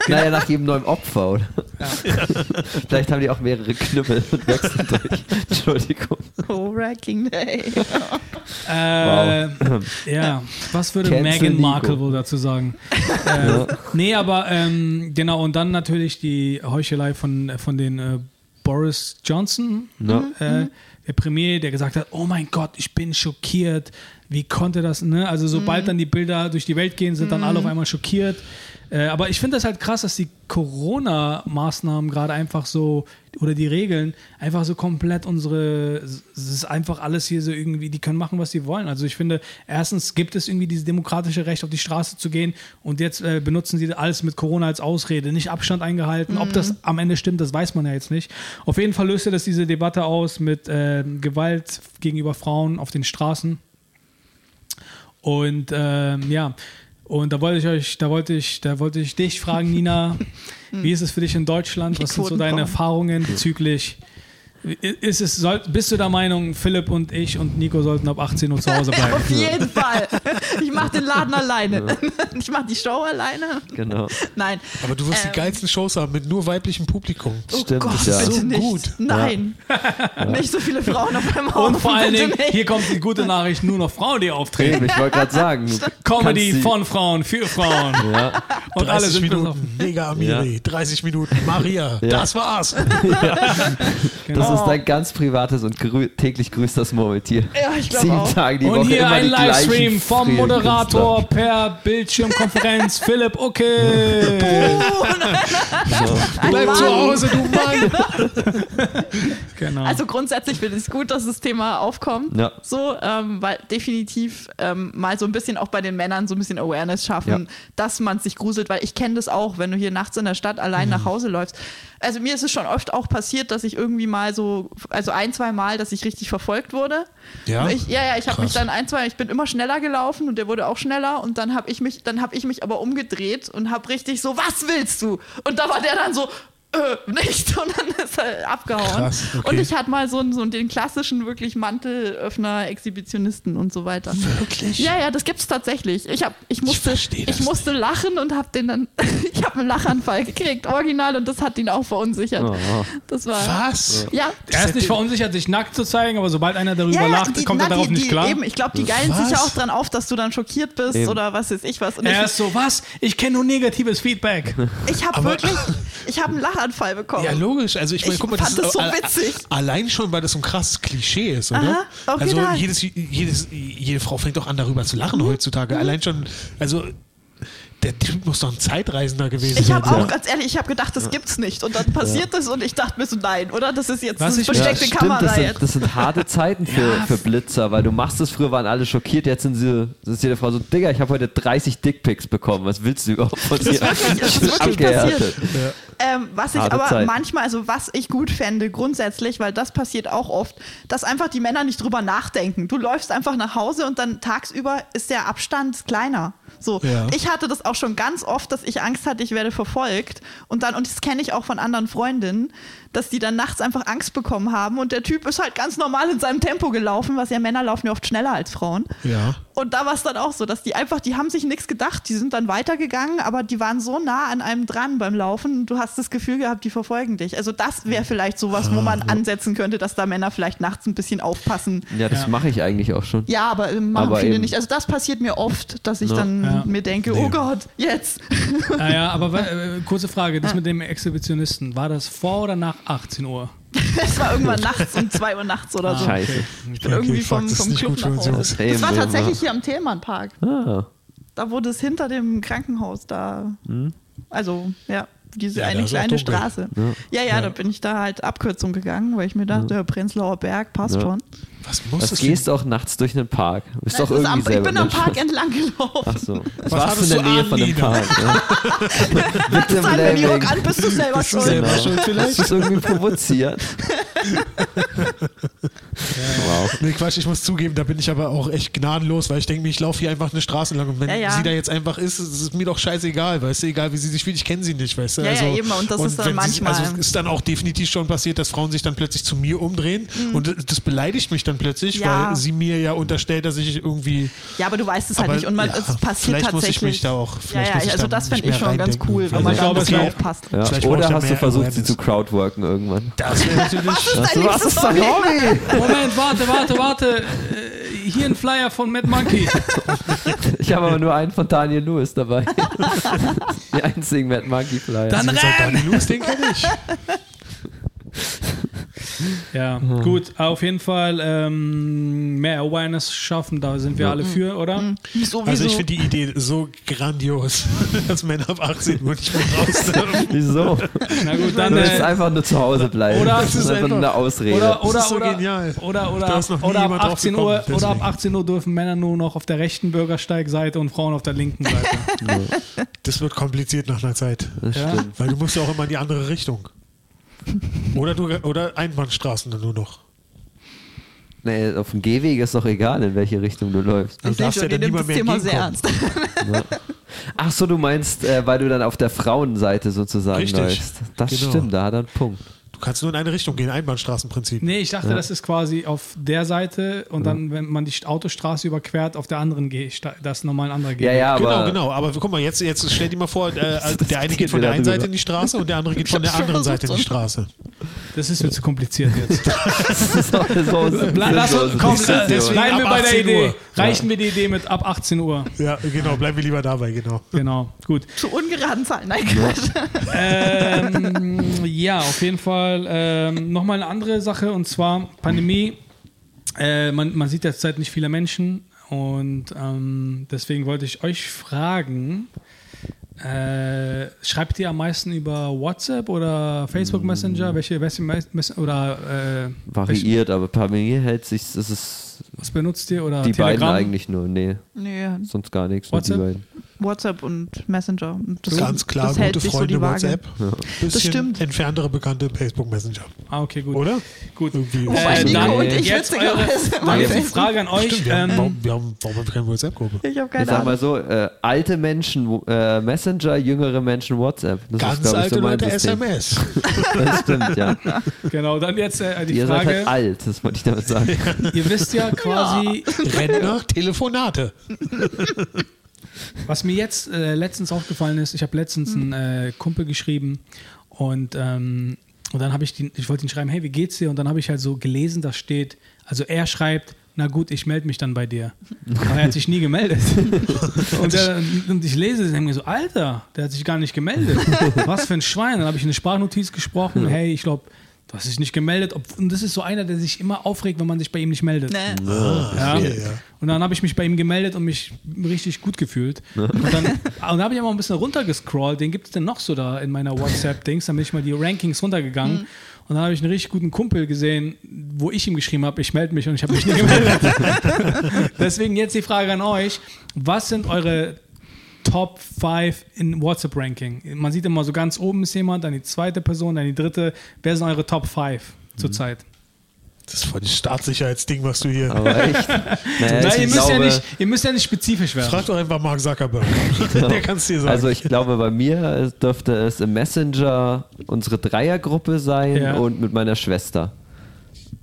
Naja, nach jedem neuen Opfer, oder? Vielleicht haben die auch mehrere Knüppel und wechseln durch. Entschuldigung. Co-Wrecking Day. äh, ja. was würde Cancel Meghan Nico. Markle wohl dazu sagen? äh, nee, aber ähm, genau, und dann natürlich die Heuchelei von, von den äh, Boris Johnson, Ja. äh, der Premier, der gesagt hat, oh mein Gott, ich bin schockiert. Wie konnte das, ne? Also sobald dann die Bilder durch die Welt gehen, sind dann alle auf einmal schockiert. Äh, aber ich finde das halt krass, dass die Corona-Maßnahmen gerade einfach so, oder die Regeln, einfach so komplett unsere, es ist einfach alles hier so irgendwie, die können machen, was sie wollen. Also ich finde, erstens gibt es irgendwie dieses demokratische Recht, auf die Straße zu gehen und jetzt äh, benutzen sie alles mit Corona als Ausrede, nicht Abstand eingehalten. Ob das am Ende stimmt, das weiß man ja jetzt nicht. Auf jeden Fall löste das diese Debatte aus mit äh, Gewalt gegenüber Frauen auf den Straßen. Und ähm, ja, Und da wollte ich euch, da wollte ich, da wollte ich dich fragen, Nina, wie ist es für dich in Deutschland? Die Was sind so deine kommen. Erfahrungen bezüglich? Ist es, soll, bist du der Meinung, Philipp und ich und Nico sollten ab 18 Uhr zu Hause bleiben? Auf jeden Fall. Ich mache den Laden alleine. Ich mache die Show alleine. Genau. Nein. Aber du wirst Ähm. die geilsten Shows haben mit nur weiblichem Publikum. Oh Stimmt, Gott, ja. bitte So nicht. gut. Nein. Nicht so viele Frauen auf einem Haufen. Und vor allen Dingen, nicht. hier kommt die gute Nachricht, nur noch Frauen, die auftreten. Eben, ich wollte gerade sagen. Comedy von Frauen, für Frauen. Ja, Und alle 30 sind Minuten. Mega Amiri, 30 Minuten Maria, Ja. das war's. das Oh. Ist dein ganz privates und grü täglich grüßt das Murmeltier. Ja, ich glaube Sieben auch. Tage die Und Woche hier immer ein Livestream vom Moderator per Bildschirmkonferenz. Philipp, okay. Ein Bleib Mann. zu Hause, du Mann. Genau. Also grundsätzlich finde ich es gut, dass das Thema aufkommt. Ja. So, ähm, weil definitiv ähm, mal so ein bisschen auch bei den Männern so ein bisschen Awareness schaffen, Ja. dass man sich gruselt, weil ich kenne das auch, wenn du hier nachts in der Stadt allein Mhm. nach Hause läufst. Also mir ist es schon oft auch passiert, dass ich irgendwie mal so, also ein, zwei Mal, dass ich richtig verfolgt wurde. Ja? Ich, ja, ja, ich habe mich dann ein, zwei, ich bin immer schneller gelaufen und der wurde auch schneller und dann habe ich mich, dann habe ich mich aber umgedreht und habe richtig so, was willst du? Und da war der dann so, äh, nicht und dann ist er abgehauen. Krass, okay. Und ich hatte mal so, einen- so den klassischen wirklich Mantelöffner, Exhibitionisten und so weiter. Wirklich? Ja, ja, das gibt's tatsächlich. Ich hab, ich musste, das ich musste lachen und habe den dann, ich habe einen Lachanfall gekriegt, original, und das hat ihn auch verunsichert. Oh. Das war. Was? Ja. er ist nicht verunsichert, sich nackt zu zeigen, aber sobald einer darüber lacht, die- kommt er na, darauf die, nicht klar. Eben, ich glaube, die geilen sich ja Was? auch dran auf, dass du dann schockiert bist Eben. oder was weiß ich was. Und Er ich ist so, was? Ich kenne nur negatives Feedback. ich habe wirklich, ich habe einen Lachanfall bekommen. Ja, logisch. Also ich meine, Ich guck mal, fand das so a- a- witzig. allein schon, weil das so ein krasses Klischee ist, oder? Aha, also jedes, jedes, jede Frau fängt doch an, darüber zu Mhm. lachen heutzutage. Allein schon, also der Typ muss doch ein Zeitreisender gewesen Ich sein. habe auch, ganz ehrlich, ich habe gedacht, das gibt's nicht. Und dann passiert das und ich dachte mir so, nein, oder? Das ist jetzt Was eine ich- versteckte stimmt, Kamera das sind, jetzt. das sind harte Zeiten für, für Blitzer, weil du machst es, früher waren alle schockiert, jetzt sind sie, das ist jede Frau so, Digga, ich habe heute 30 Dickpics bekommen, was willst du überhaupt von dir? ist wirklich- das ist wirklich Abgehärtet. Ähm, was ich Harte aber Zeiten. manchmal, also was ich gut fände grundsätzlich, weil das passiert auch oft, dass einfach die Männer nicht drüber nachdenken. Du läufst einfach nach Hause und dann tagsüber ist der Abstand kleiner. So, Ja. ich hatte das auch schon ganz oft, dass ich Angst hatte, ich werde verfolgt und dann und das kenne ich auch von anderen Freundinnen, dass die dann nachts einfach Angst bekommen haben und der Typ ist halt ganz normal in seinem Tempo gelaufen, was ja Männer laufen ja oft schneller als Frauen. Ja. Und da war es dann auch so, dass die einfach, die haben sich nichts gedacht, die sind dann weitergegangen, aber die waren so nah an einem dran beim Laufen, du hast das Gefühl gehabt, die verfolgen dich. Also das wäre vielleicht sowas, wo man ansetzen könnte, dass da Männer vielleicht nachts ein bisschen aufpassen. Ja, das Ja. mache ich eigentlich auch schon. Ja, aber ähm, machen Aber viele eben- nicht. Also das passiert mir oft, dass ich Ja. dann Ja. mir denke, oh Gott, jetzt. Naja, aber äh, kurze Frage, das mit dem Exhibitionisten, war das vor oder nach 18 Uhr? Es war irgendwann nachts um 2 Uhr nachts oder so. Scheiße. Ich bin irgendwie fuck, vom, vom Club nach Hause. Das war tatsächlich ja. hier am Thälmannpark. Ah, Da wurde es hinter dem Krankenhaus da. Also, ja, diese Ja, eine kleine. Straße. Ja. ja, da bin ich da halt Abkürzung gegangen, weil ich mir dachte, der Prenzlauer Berg passt Ja. schon. Was muss das gehst du auch nachts durch einen Park? Bist Das doch irgendwie am, ich selber bin am Park entlang gelaufen. Ach so. Was Was warst du in der du Nähe an, von dem? Park? Ja. Mit dem mir die Rock an, bist du selber Bist du schuld. selber Genau. schuld vielleicht? Hast du es irgendwie provoziert? wow. Nee, Quatsch, ich muss zugeben, da bin ich aber auch echt gnadenlos, weil ich denke mir, ich laufe hier einfach eine Straße lang und wenn Ja, ja. sie da jetzt einfach ist, ist es mir doch scheißegal, weißt du, egal wie sie sich fühlt, ich kenne sie nicht, weißt du. Ja, ja, also, eben, und das ist dann wenn sie, manchmal- Also es ist dann auch definitiv schon passiert, dass Frauen sich dann plötzlich zu mir umdrehen und das beleidigt mich dann plötzlich, Mhm. Ja. weil sie mir ja unterstellt, dass ich irgendwie... Ja, aber du weißt es halt Aber, nicht und man, ja, es passiert vielleicht muss ich tatsächlich. mich da auch- ja, vielleicht ja, muss ich also da das fände ich schon ganz cool, wenn Also man ich da ein glaube, bisschen aufpasst. Ja. Vielleicht Oder hast du versucht, sie zu crowdworken irgendwann? Das wäre natürlich... Was ist Hast dein Hobby? Moment, warte, warte, warte. Äh, Hier ein Flyer von Mad Monkey. Ich habe aber nur einen von Daniel Lewis dabei. Die einzigen Mad Monkey Flyer. Dann renn! Daniel Lewis, den kenne ich. Ja, gut, auf jeden Fall ähm, mehr Awareness schaffen, da sind wir alle für, oder? Sowieso. Also ich finde die Idee so grandios, dass Männer ab 18 Uhr nicht mehr raus dürfen. Wieso? Na gut, dann. Du willst Äh, einfach nur zu Hause bleiben. Oder- das ist einfach nur eine Ausrede. oder oder, ist so oder, genial. oder, oder, Da ist noch nie oder, ab jemand drauf 18 gekommen, Uhr, oder ab deswegen. 18 Uhr dürfen Männer nur noch auf der rechten Bürgersteigseite und Frauen auf der linken Seite. Das wird kompliziert nach einer Zeit. das Ja. stimmt. Weil du musst ja auch immer in die andere Richtung. Oder, du, oder Einbahnstraßen dann nur noch. Nee, auf dem Gehweg ist doch egal, in welche Richtung du läufst. Du Ich darfst schon, ja dann niemand das mehr Thema sehr ernst. Ach so, du meinst, äh, weil du dann auf der Frauenseite sozusagen Richtig. läufst. Das Genau. stimmt, da hat er einen Punkt. Du kannst nur in eine Richtung gehen, Einbahnstraßenprinzip. Nee, ich dachte, das ist quasi auf der Seite und dann, wenn man die Autostraße überquert, auf der anderen Gehsteig, das ist nochmal ein anderer Ja, Gehweg. ja, aber. Genau, genau. Aber guck mal, jetzt, jetzt stell dir mal vor, äh, der eine geht von der einen. Seite in die Straße und der andere geht von der anderen Seite in die Straße. Das ist mir zu kompliziert jetzt. Lass uns, komm, äh, bleiben wir bei der 18 Idee. Uhr. Reichen wir die Idee mit ab 18 Uhr. Ja, genau. Bleiben wir lieber dabei, genau. Genau, gut. Zu ungeraden Zahlen. Nein, ähm, ja, auf jeden Fall ähm, nochmal eine andere Sache und zwar Pandemie. Äh, man, man sieht derzeit nicht viele Menschen und ähm, deswegen wollte ich euch fragen, äh, schreibt ihr am meisten über WhatsApp oder Facebook Messenger? Welche, welche Mess oder äh, welche, Variiert, aber bei mir hält sich, das ist was benutzt ihr? Oder die beiden Telegram? eigentlich nur. Nee, Nee, sonst gar nichts. WhatsApp? WhatsApp und Messenger. Und Das, Ganz klar, das gute so Freunde Waage. WhatsApp. Bisschen stimmt. entferntere Bekannte Facebook Messenger. Ah, okay, gut. Oder? Gut. Irgendwie. Wobei Äh, Nico dann und ich jetzt eure- Dann jetzt die Facebook. Frage an euch. Stimmt, wir haben, ähm, warum, wir haben, warum haben wir keine WhatsApp-Gruppe? Ich habe Ich keine sag Ahnung. mal so, äh, alte Menschen äh, Messenger, jüngere Menschen WhatsApp. Das Ganz ist, ich, alte so Leute System. SMS. Das stimmt, ja. Genau, dann jetzt äh, die Ihr seid Frage. halt alt, das wollte ich damit sagen. Ihr wisst ja quasi, Rentner, Telefonate. was mir jetzt äh, letztens aufgefallen ist, ich habe letztens einen äh, Kumpel geschrieben und, ähm, und dann habe ich, den, ich wollte ihn schreiben, hey, wie geht's dir? Und dann habe ich halt so gelesen, da steht, also er schreibt, na gut, ich melde mich dann bei dir. Aber er hat sich nie gemeldet. Und, der, und ich lese es und denke mir so, Alter, der hat sich gar nicht gemeldet. Was für ein Schwein. Dann habe ich eine Sprachnotiz gesprochen, hey, ich glaube, du hast dich nicht gemeldet. Ob- Und das ist so einer, der sich immer aufregt, wenn man sich bei ihm nicht meldet. Nee. Ja. okay, ja. Und dann habe ich mich bei ihm gemeldet und mich richtig gut gefühlt. Und dann, dann habe ich aber ein bisschen runtergescrollt. Den gibt es denn noch so da in meiner WhatsApp-Dings. Dann bin ich mal die Rankings runtergegangen. Und dann habe ich einen richtig guten Kumpel gesehen, wo ich ihm geschrieben habe, ich melde mich und ich habe mich nie gemeldet. Deswegen jetzt die Frage an euch. Was sind eure Top 5 in WhatsApp-Ranking? Man sieht immer so ganz oben ist jemand, dann die zweite Person, dann die dritte. Wer sind eure Top 5 zurzeit? Das ist voll das Staatssicherheitsding, was du hier. Aber echt. Naja, Nein, ich ihr, müsst glaube, ja nicht, ihr müsst ja nicht spezifisch werden. Frag doch einfach Mark Zuckerberg. Der kann es dir sagen. Also ich glaube, bei mir dürfte es im Messenger unsere Dreiergruppe sein Ja. und mit meiner Schwester.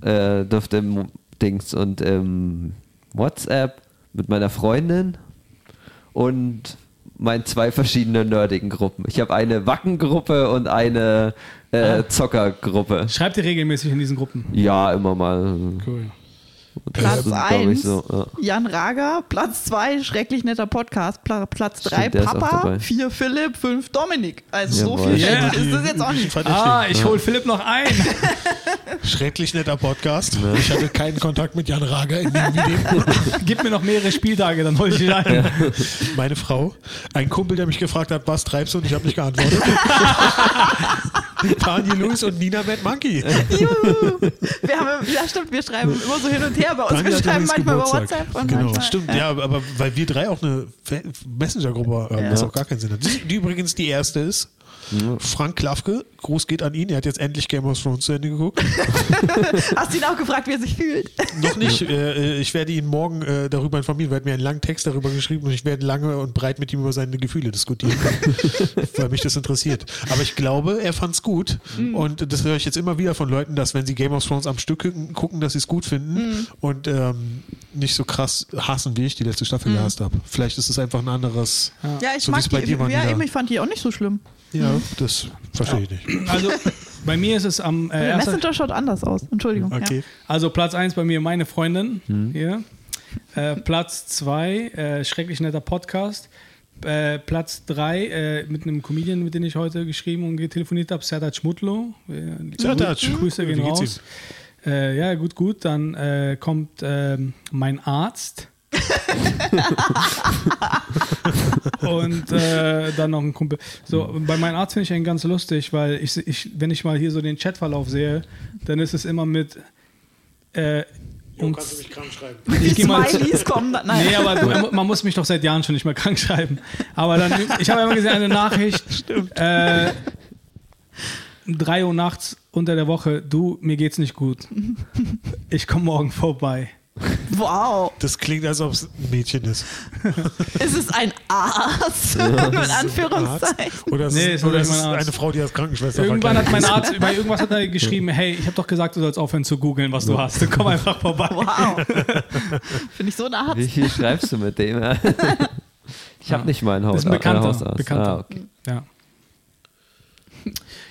Äh, dürfte im Dings und im WhatsApp mit meiner Freundin und meinen zwei verschiedenen nerdigen Gruppen. Ich habe eine Wackengruppe und eine äh, Zockergruppe. Schreibt ihr regelmäßig in diesen Gruppen? Ja, immer mal. Cool. Platz sind, glaub ich, 1, so, ja. Jan Rager. Platz 2, schrecklich netter Podcast. Pla Platz 3, Stimmt, der ist auch Papa. dabei. 4, Philipp. 5, Dominik. Also so Jawohl. viel Ja. schrecklich ist das jetzt auch nicht. Ah, ich hole Philipp noch ein. Schrecklich netter Podcast. Ich hatte keinen Kontakt mit Jan Rager in dem Video. Gib mir noch mehrere Spieltage, dann hol ich ihn ein. Meine Frau, ein Kumpel, der mich gefragt hat, was treibst du? Und ich habe nicht geantwortet. Tanja Lewis und Nina Mad Monkey. Juhu. Wir haben, ja, stimmt, wir schreiben immer so hin und her bei uns. Tanja Wir schreiben manchmal über Geburtstag. WhatsApp. Und Genau, manchmal, stimmt. Ja, aber weil wir drei auch eine Messenger-Gruppe haben, Ja. was auch gar keinen Sinn hat. Die, die übrigens die erste ist. Frank Klafke, Gruß geht an ihn. Er hat jetzt endlich Game of Thrones zu Ende geguckt. Hast du ihn auch gefragt, wie er sich fühlt? Noch nicht. Äh, ich werde ihn morgen äh, darüber informieren. Er hat mir einen langen Text darüber geschrieben und ich werde lange und breit mit ihm über seine Gefühle diskutieren, weil mich das interessiert. Aber ich glaube, er fand es gut. Und das höre ich jetzt immer wieder von Leuten, dass wenn sie Game of Thrones am Stück gucken, dass sie es gut finden und ähm, nicht so krass hassen, wie ich die letzte Staffel gehasst habe. Vielleicht ist es einfach ein anderes. Ja, ich So mag es bei die. dir ja, eben, ich fand die auch nicht so schlimm. Ja, das verstehe ich nicht. Also, bei mir ist es am äh, Der Messenger schaut anders aus. Entschuldigung. Okay. Also Platz 1 bei mir meine Freundin Hm. hier. Äh, Platz 2, äh, schrecklich netter Podcast. Äh, Platz 3 äh, mit einem Comedian, mit dem ich heute geschrieben und telefoniert habe, Serdar Schmutlo. Äh, Serdar, Grüße gehen raus. Äh, ja, gut, gut. Dann äh, kommt ähm, mein Arzt. und äh, dann noch ein Kumpel. So, bei meinem Arzt finde ich ihn ganz lustig, weil ich, ich, wenn ich mal hier so den Chatverlauf sehe, dann ist es immer mit äh, und mich krank schreiben? ich gehe mal zu, Smileys kommen. dann- Nein. Nee, aber du, man muss mich doch seit Jahren schon nicht mehr krank schreiben. Aber dann, ich habe immer gesehen, eine Nachricht. Äh, 3 Uhr nachts unter der Woche, du, mir geht's nicht gut. Ich komme morgen vorbei. Wow. Das klingt, als ob es ein Mädchen ist. Ist es ein Arzt? Mit Anführungszeichen. Oder es Nee, ist, ist oder es ist Arzt. eine Frau, die als Krankenschwester Irgendwann hat mein ist. Arzt, bei irgendwas hat er geschrieben, hey, ich habe doch gesagt, du sollst aufhören zu googeln, was du hast. Dann komm einfach vorbei. Wow. Finde ich so ein Arzt. Wie viel schreibst du mit dem? ich habe nicht mal ein Haus. Das ist ein Bekannter. Hausarzt. Bekannter. Ah, okay. Ja.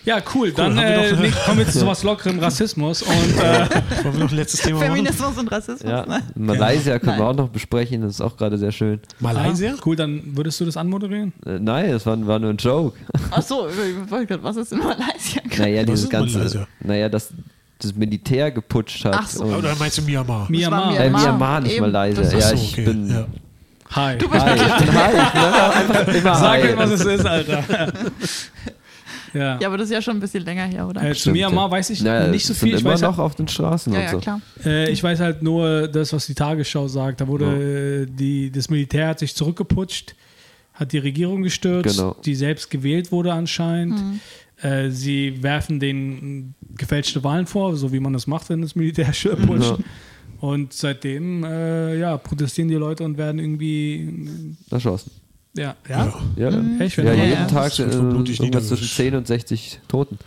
Ja, cool. Dann wir äh, nee, kommen wir zu sowas lockerem Rassismus. Und äh, Wollen wir noch ein letztes Thema machen? Feminismus und Rassismus. Ja, Ne? Malaysia können wir Nein. auch noch besprechen, das ist auch gerade sehr schön. Malaysia? Ah, cool, dann würdest du das anmoderieren? Äh, nein, das war, war nur ein Joke. Achso, ich wollte gerade, was ist in Malaysia? Naja, dieses ist ganze, Malaysia? naja, das, das Militär geputscht hat. Ach so. Oder meinst du Myanmar? Myanmar. Myanmar. Äh, Myanmar, nicht Eben, Malaysia. das- Ja, Ach so, ich okay, bin. ja. Hi. Du bist Hi, ich bin hi. Ich bin einfach immer Sag hi. mir, was es ist, Alter. Ja. Ja, aber das ist ja schon ein bisschen länger her, oder? Äh, zu Myanmar ja. weiß ich Naja, nicht so es sind viel. Ich immer weiß, noch halt, auf den Straßen ja, und ja, so. klar. äh, ich weiß halt nur das, was die Tagesschau sagt. Da wurde äh, die, das Militär hat sich zurückgeputscht, hat die Regierung gestürzt, Genau. die selbst gewählt wurde anscheinend. Äh, sie werfen den gefälschte Wahlen vor, so wie man das macht, wenn das Militär putscht. Ja. Und seitdem äh, ja, protestieren die Leute und werden irgendwie Erschossen. Ja, ja. Ja, Echt? ja, jeden Ja, ja. Tag Das äh, irgendwas zwischen niedergewischt. 10 und 60 Toten.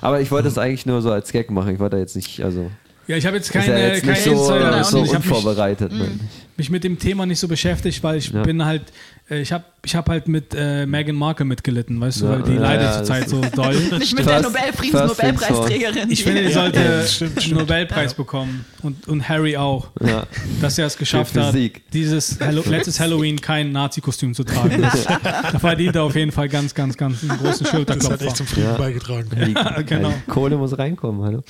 Aber ich wollte es eigentlich nur so als Gag machen. Ich wollte da jetzt nicht, also ja, ich habe jetzt keine, ja jetzt keine nicht so, Insider. So und ich habe mich, mich mit dem Thema nicht so beschäftigt, weil ich Ja. bin halt, äh, ich habe ich hab halt mit äh, Meghan Markle mitgelitten, weißt du, Ja, weil die ja, leidet ja, zurzeit das- so doll. Nicht mit First- der things Nobelpreisträgerin. Ich finde, die sollte Ja, stimmt, einen Nobelpreis bekommen und, und Harry auch, Ja. dass er es geschafft hat, dieses Hallo letztes Halloween kein Nazi-Kostüm zu tragen. da verdient er auf jeden Fall ganz, ganz, ganz einen großen Das hat echt Schulterklopfer. zum Frieden Ja. beigetragen. Die, genau. Kohle muss reinkommen, hallo?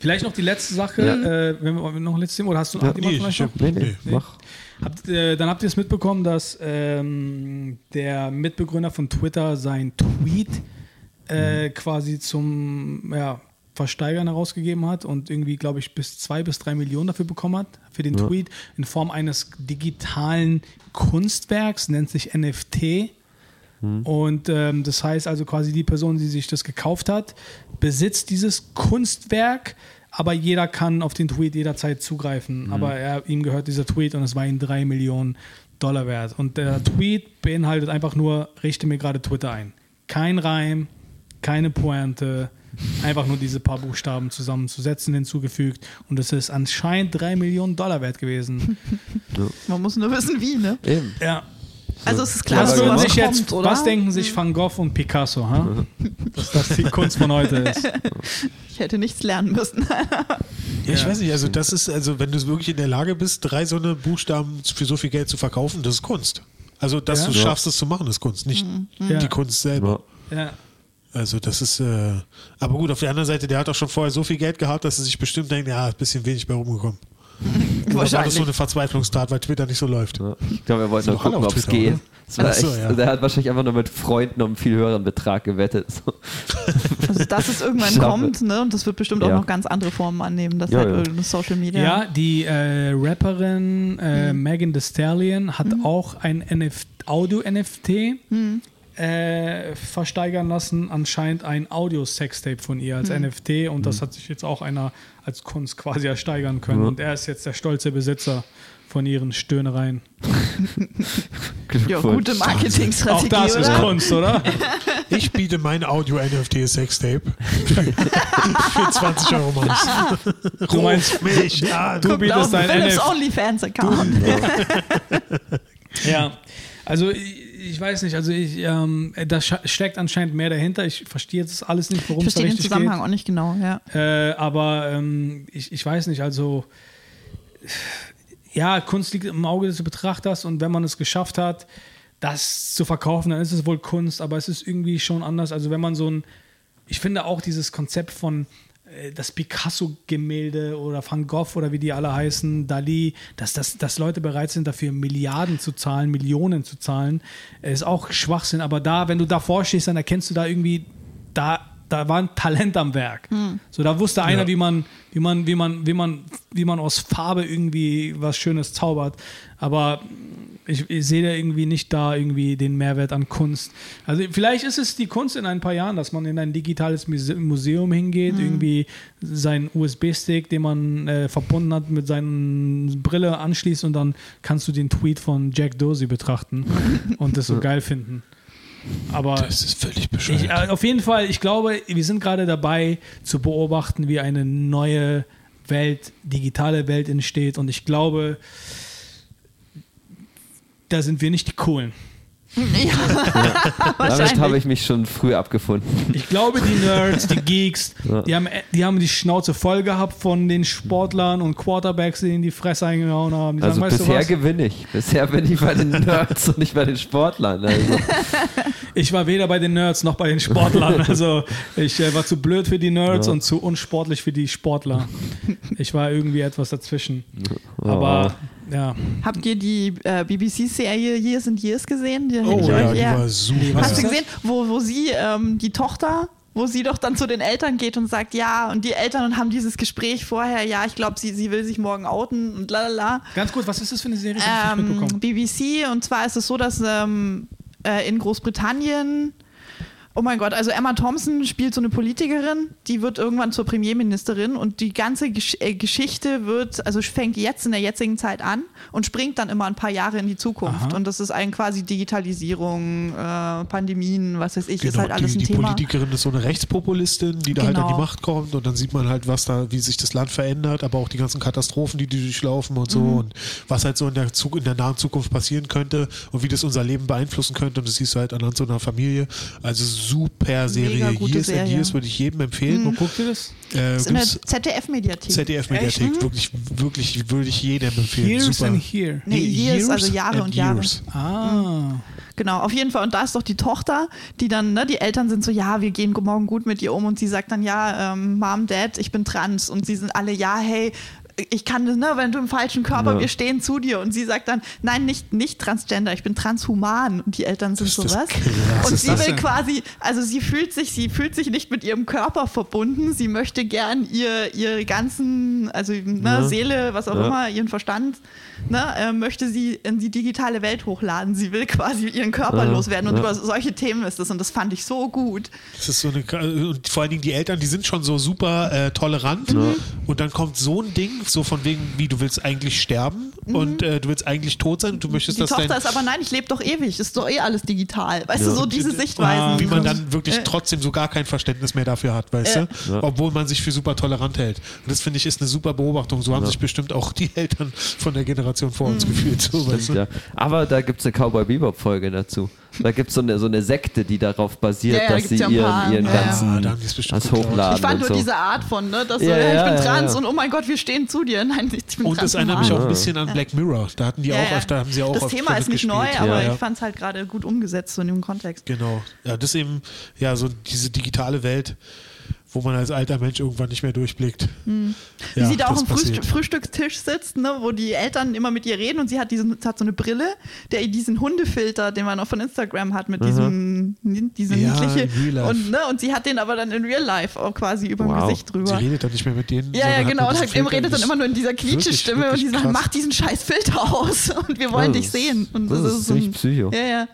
Vielleicht noch die letzte Sache, Ja. äh, wenn wir noch ein letztes Thema, oder hast du Nee, noch? hab- Nee, nee, Nee. mach. Habt, äh, dann habt ihr es mitbekommen, dass ähm, der Mitbegründer von Twitter sein Tweet äh, quasi zum ja, Versteigern herausgegeben hat und irgendwie, glaube ich, bis zwei bis drei Millionen dafür bekommen hat, für den Ja. Tweet in Form eines digitalen Kunstwerks, nennt sich NFT. Und ähm, das heißt also quasi die Person, die sich das gekauft hat, besitzt dieses Kunstwerk, aber jeder kann auf den Tweet jederzeit zugreifen. Aber er, ihm gehört dieser Tweet und es war ihm drei Millionen Dollar wert. Und der Tweet beinhaltet einfach nur, richte mir gerade Twitter ein. Kein Reim, keine Pointe, einfach nur diese paar Buchstaben zusammenzusetzen hinzugefügt. Und es ist anscheinend drei Millionen Dollar wert gewesen. Man muss nur wissen, wie, ne? Eben. Ja. Also es ist klar, Was sowas sich kommt, jetzt, oder? was denken sich Van Gogh und Picasso, ha? dass das die Kunst von heute ist? Ich hätte nichts lernen müssen. Ja, ich weiß nicht, also das ist, also wenn du wirklich in der Lage bist, drei so eine Buchstaben für so viel Geld zu verkaufen, das ist Kunst. Also, dass Ja. du Ja. schaffst, es zu machen, ist Kunst, nicht Ja. die Kunst selber. Ja. Also, das ist, äh, aber gut, auf der anderen Seite, der hat auch schon vorher so viel Geld gehabt, dass er sich bestimmt denkt, ja, ein bisschen wenig bei rumgekommen. Oder war das Wahrscheinlich. so eine Verzweiflungstat, weil Twitter nicht so läuft? Ja. Ich glaube, er wollte nur alle gucken, ob es geht. oder? So, ja. Der hat wahrscheinlich einfach nur mit Freunden um einen viel höheren Betrag gewettet. So. Also, dass es irgendwann Schaffe. kommt, ne? Und das wird bestimmt auch Ja. noch ganz andere Formen annehmen. Das Ja, halt ja. irgendeine Social Media. Ja, die äh, Rapperin äh, Megan Thee Stallion hat auch ein NF Audio-NFT äh, versteigern lassen. Anscheinend ein Audio-Sextape von ihr als NFT und das hat sich jetzt auch einer als Kunst quasi ersteigern können. Ja. Und er ist jetzt der stolze Besitzer von ihren Stöhnereien. Ja, gute Marketingstrategie, Auch das ist oder? Kunst, oder? Ich biete mein Audio-NFT-Sextape für 20 Euro Manns. Du meinst, mich an. du bietest dein NFT. OnlyFans-Account. Ja, also ich, ich weiß nicht, also ich, ähm, da sch- steckt anscheinend mehr dahinter. Ich verstehe jetzt alles nicht, worum Ich es da verstehe den richtig Zusammenhang geht. auch nicht genau, ja. Äh, aber ähm, ich, ich weiß nicht, also ja, Kunst liegt im Auge des Betrachters und wenn man es geschafft hat, das zu verkaufen, dann ist es wohl Kunst, aber es ist irgendwie schon anders. Also wenn man so ein, ich finde auch dieses Konzept von äh, das Picasso-Gemälde oder Van Gogh oder wie die alle heißen, Dali, dass, dass, dass Leute bereit sind, dafür Milliarden zu zahlen, Millionen zu zahlen, äh, ist auch Schwachsinn. Aber da, wenn du davor stehst, dann erkennst du da irgendwie, da, da war ein Talent am Werk. So, da wusste einer, Ja. wie man, wie man, wie man, wie man, wie man aus Farbe irgendwie was Schönes zaubert. Aber ich, ich sehe da irgendwie nicht da irgendwie den Mehrwert an Kunst. Also vielleicht ist es die Kunst in ein paar Jahren, dass man in ein digitales Muse- Museum hingeht, irgendwie seinen USB-Stick, den man äh, verbunden hat, mit seiner Brille anschließt und dann kannst du den Tweet von Jack Dorsey betrachten und das so geil finden. Aber Das ist völlig bescheuert. ich, äh, auf jeden Fall, ich glaube, wir sind gerade dabei zu beobachten, wie eine neue Welt, digitale Welt entsteht. Und ich glaube, da sind wir nicht die Coolen. Ja, Damit wahrscheinlich. habe ich mich schon früh abgefunden. Ich glaube, die Nerds, die Geeks, die, haben, die haben die Schnauze voll gehabt von den Sportlern und Quarterbacks, die in die Fresse eingehauen haben. Die Also sagen, weißt du bisher gewinne ich. Bisher bin ich bei den Nerds und nicht bei den Sportlern. Also. Ich war weder bei den Nerds noch bei den Sportlern. Also ich äh, war zu blöd für die Nerds Ja. und zu unsportlich für die Sportler. Ich war irgendwie etwas dazwischen. Aber ja. Habt ihr die äh, BBC-Serie Years and Years gesehen? Die, oh ja, euch- die war super. Was Hast du gesehen, wo, wo sie, ähm, die Tochter, wo sie doch dann zu den Eltern geht und sagt, ja, und die Eltern haben dieses Gespräch vorher, ja, ich glaube, sie, sie will sich morgen outen und lalala. Ganz kurz, was ist das für eine Serie? Ähm. BBC, und zwar ist es so, dass ähm, äh, in Großbritannien, oh mein Gott, also Emma Thompson spielt so eine Politikerin, die wird irgendwann zur Premierministerin und die ganze Gesch äh, Geschichte wird, also fängt jetzt in der jetzigen Zeit an und springt dann immer ein paar Jahre in die Zukunft. Aha. Und das ist ein quasi Digitalisierung, äh, Pandemien, was weiß ich, ist Genau, halt alles die, ein die Thema. Politikerin ist so eine Rechtspopulistin, die da halt an Genau. die Macht kommt und dann sieht man halt, was da, wie sich das Land verändert, aber auch die ganzen Katastrophen, die die durchlaufen und so Mhm. und was halt so in der, in der nahen Zukunft passieren könnte und wie das unser Leben beeinflussen könnte und das siehst du halt anhand so einer Familie. Also super Serie. Years and Serie. Mhm. Years würde ich jedem empfehlen. Wo guckt ihr das? Äh, Das ist in der ZDF-Mediathek. ZDF-Mediathek, Echt? wirklich, wirklich, würde ich jedem empfehlen. Years super. and Here. Nee, Years, also Jahre and und Jahre. Years. Ah. Genau, auf jeden Fall. Und da ist doch die Tochter, die dann, ne, die Eltern sind so, ja, wir gehen morgen gut mit ihr um. Und sie sagt dann, ja, ähm, Mom, Dad, ich bin trans. Und sie sind alle, ja, hey, ich kann das, ne, wenn du im falschen Körper, Ja. wir stehen zu dir. Und sie sagt dann, nein, nicht, nicht transgender, ich bin transhuman. Und die Eltern sind Das so, ist was? krass. Und sie das will denn? quasi, also sie fühlt sich, sie fühlt sich nicht mit ihrem Körper verbunden. Sie möchte gern ihr, ihre ganzen, also ne, Ja. Seele, was auch Ja. immer, ihren Verstand, ne, äh, möchte sie in die digitale Welt hochladen. Sie will quasi ihren Körper Ja. loswerden. Und Ja. über solche Themen ist es. Und das fand ich so gut. Das ist so eine, und vor allen Dingen die Eltern, die sind schon so super äh, tolerant. Und dann kommt so ein Ding, so von wegen, wie du willst eigentlich sterben und äh, du willst eigentlich tot sein und du möchtest, Mhm. Die dass Tochter dein, ist aber, nein, ich lebe doch ewig. Ist doch eh alles digital. Weißt Ja. du, so diese Sichtweisen. wie man dann wirklich Äh. trotzdem so gar kein Verständnis mehr dafür hat, weißt Ja. du? Ja. Obwohl man sich für super tolerant hält. Und das finde ich ist eine super Beobachtung. So haben sich bestimmt auch die Eltern von der Generation vor Mhm. uns gefühlt. So, weißt du? Ja. Aber da gibt es eine Cowboy Bebop-Folge dazu. Da gibt es so eine, so eine Sekte, die darauf basiert, Ja, ja, da dass sie ja ihren, ihren ganzen Ah, es das geklaut. hochladen Ich fand und nur so. diese Art von, ne, dass so, ich ja, bin trans ja. und oh mein Gott, wir stehen zu dir. Nein, ich bin Und trans. das erinnert mich auch ein bisschen an Black Mirror. Da hatten die Ja, auch öfter, haben sie auch Das Thema ist nicht neu, mitgespielt. aber ja, ja. ich fand es halt gerade gut umgesetzt, so in dem Kontext. Genau. Ja, das eben, ja, so diese digitale Welt, wo man als alter Mensch irgendwann nicht mehr durchblickt. Wie Ja, sie da auch das am Frühst. Frühstückstisch sitzt, ne, wo die Eltern immer mit ihr reden und sie hat diesen hat so eine Brille, der diesen Hundefilter, den man auch von Instagram hat, mit diesem diese Ja, niedliche und ne, und sie hat den aber dann in Real Life auch quasi über dem Wow. Gesicht Sie drüber. redet dann nicht mehr mit denen. Ja, ja, genau. Und halt, eben redet dann Das- immer nur in dieser quietsche-Stimme und wirklich die sagt, krass. mach diesen scheiß Filter aus und wir wollen dich Das- sehen. Und das ist so ziemlich ein- psycho. Ja, ja.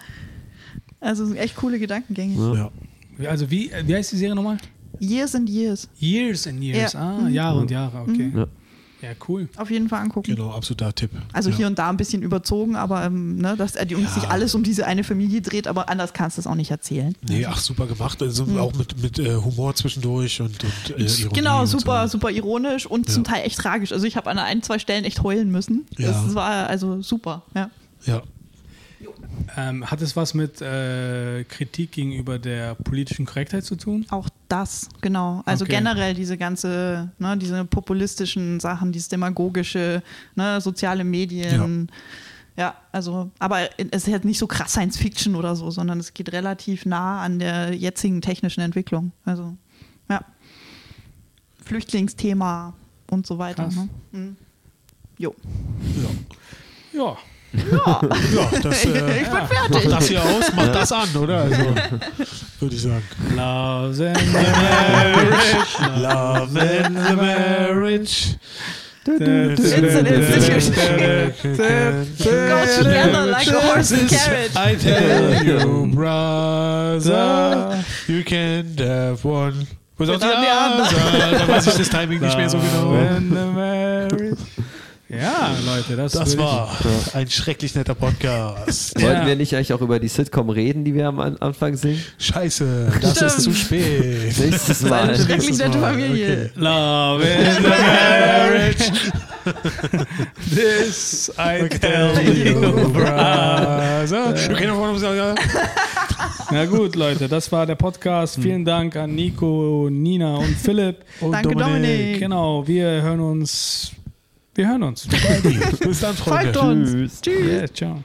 Also echt coole Gedankengänge. Ja. Also wie, wie heißt die Serie nochmal? Years and Years. Years and Years. Ja. Ah, Jahre und Jahre, okay. Ja. Ja, cool. Auf jeden Fall angucken. Genau, absoluter Tipp. Also ja. hier und da ein bisschen überzogen, aber ähm, ne, dass äh, die uns Ja. sich alles um diese eine Familie dreht, aber anders kannst du es auch nicht erzählen. Nee, ach, super gemacht. Also auch mit, mit äh, Humor zwischendurch und, und äh, Ironie Genau, und super, so. super ironisch und Ja. zum Teil echt tragisch. Also ich habe an ein, zwei Stellen echt heulen müssen. Ja. Das war also super, ja. Ja. Ähm, hat es was mit äh, Kritik gegenüber der politischen Korrektheit zu tun? Auch das, genau. Also Okay. generell diese ganze, ne, diese populistischen Sachen, dieses demagogische, ne, soziale Medien. Ja. also, aber es ist halt nicht so krass Science Fiction oder so, sondern es geht relativ nah an der jetzigen technischen Entwicklung. Also, ja. Flüchtlingsthema und so weiter. Ne? Mhm. Jo. Ja. Ja. Ja, ja, das äh, ich bin fertig. das hier aus, macht das an, oder? Also, würde ich sagen. Love and marriage. Love and the marriage. an institution. Go together like a horse and carriage. I tell you, brother, you can't have one without the the other. Da weiß ich das Timing nicht mehr so genau. When the marriage- Ja, Leute, das, Das war ein schrecklich netter Podcast. Ja. Wollten wir nicht eigentlich auch über die Sitcom reden, die wir am An- Anfang singen? Scheiße, das Stimmt. ist zu spät. Nächstes Eine Mal. schrecklich Nächstes nette Familie. Ich. Love in the marriage. This I tell you, brother. The Na gut, Leute, das war der Podcast. Vielen Dank an Nico, Nina und Philipp. Und Danke, Dominik. Genau, wir hören uns. Wir hören uns. Bis dann, Freunde. Folgt uns. Tschüss. Tschüss. Ja, ciao.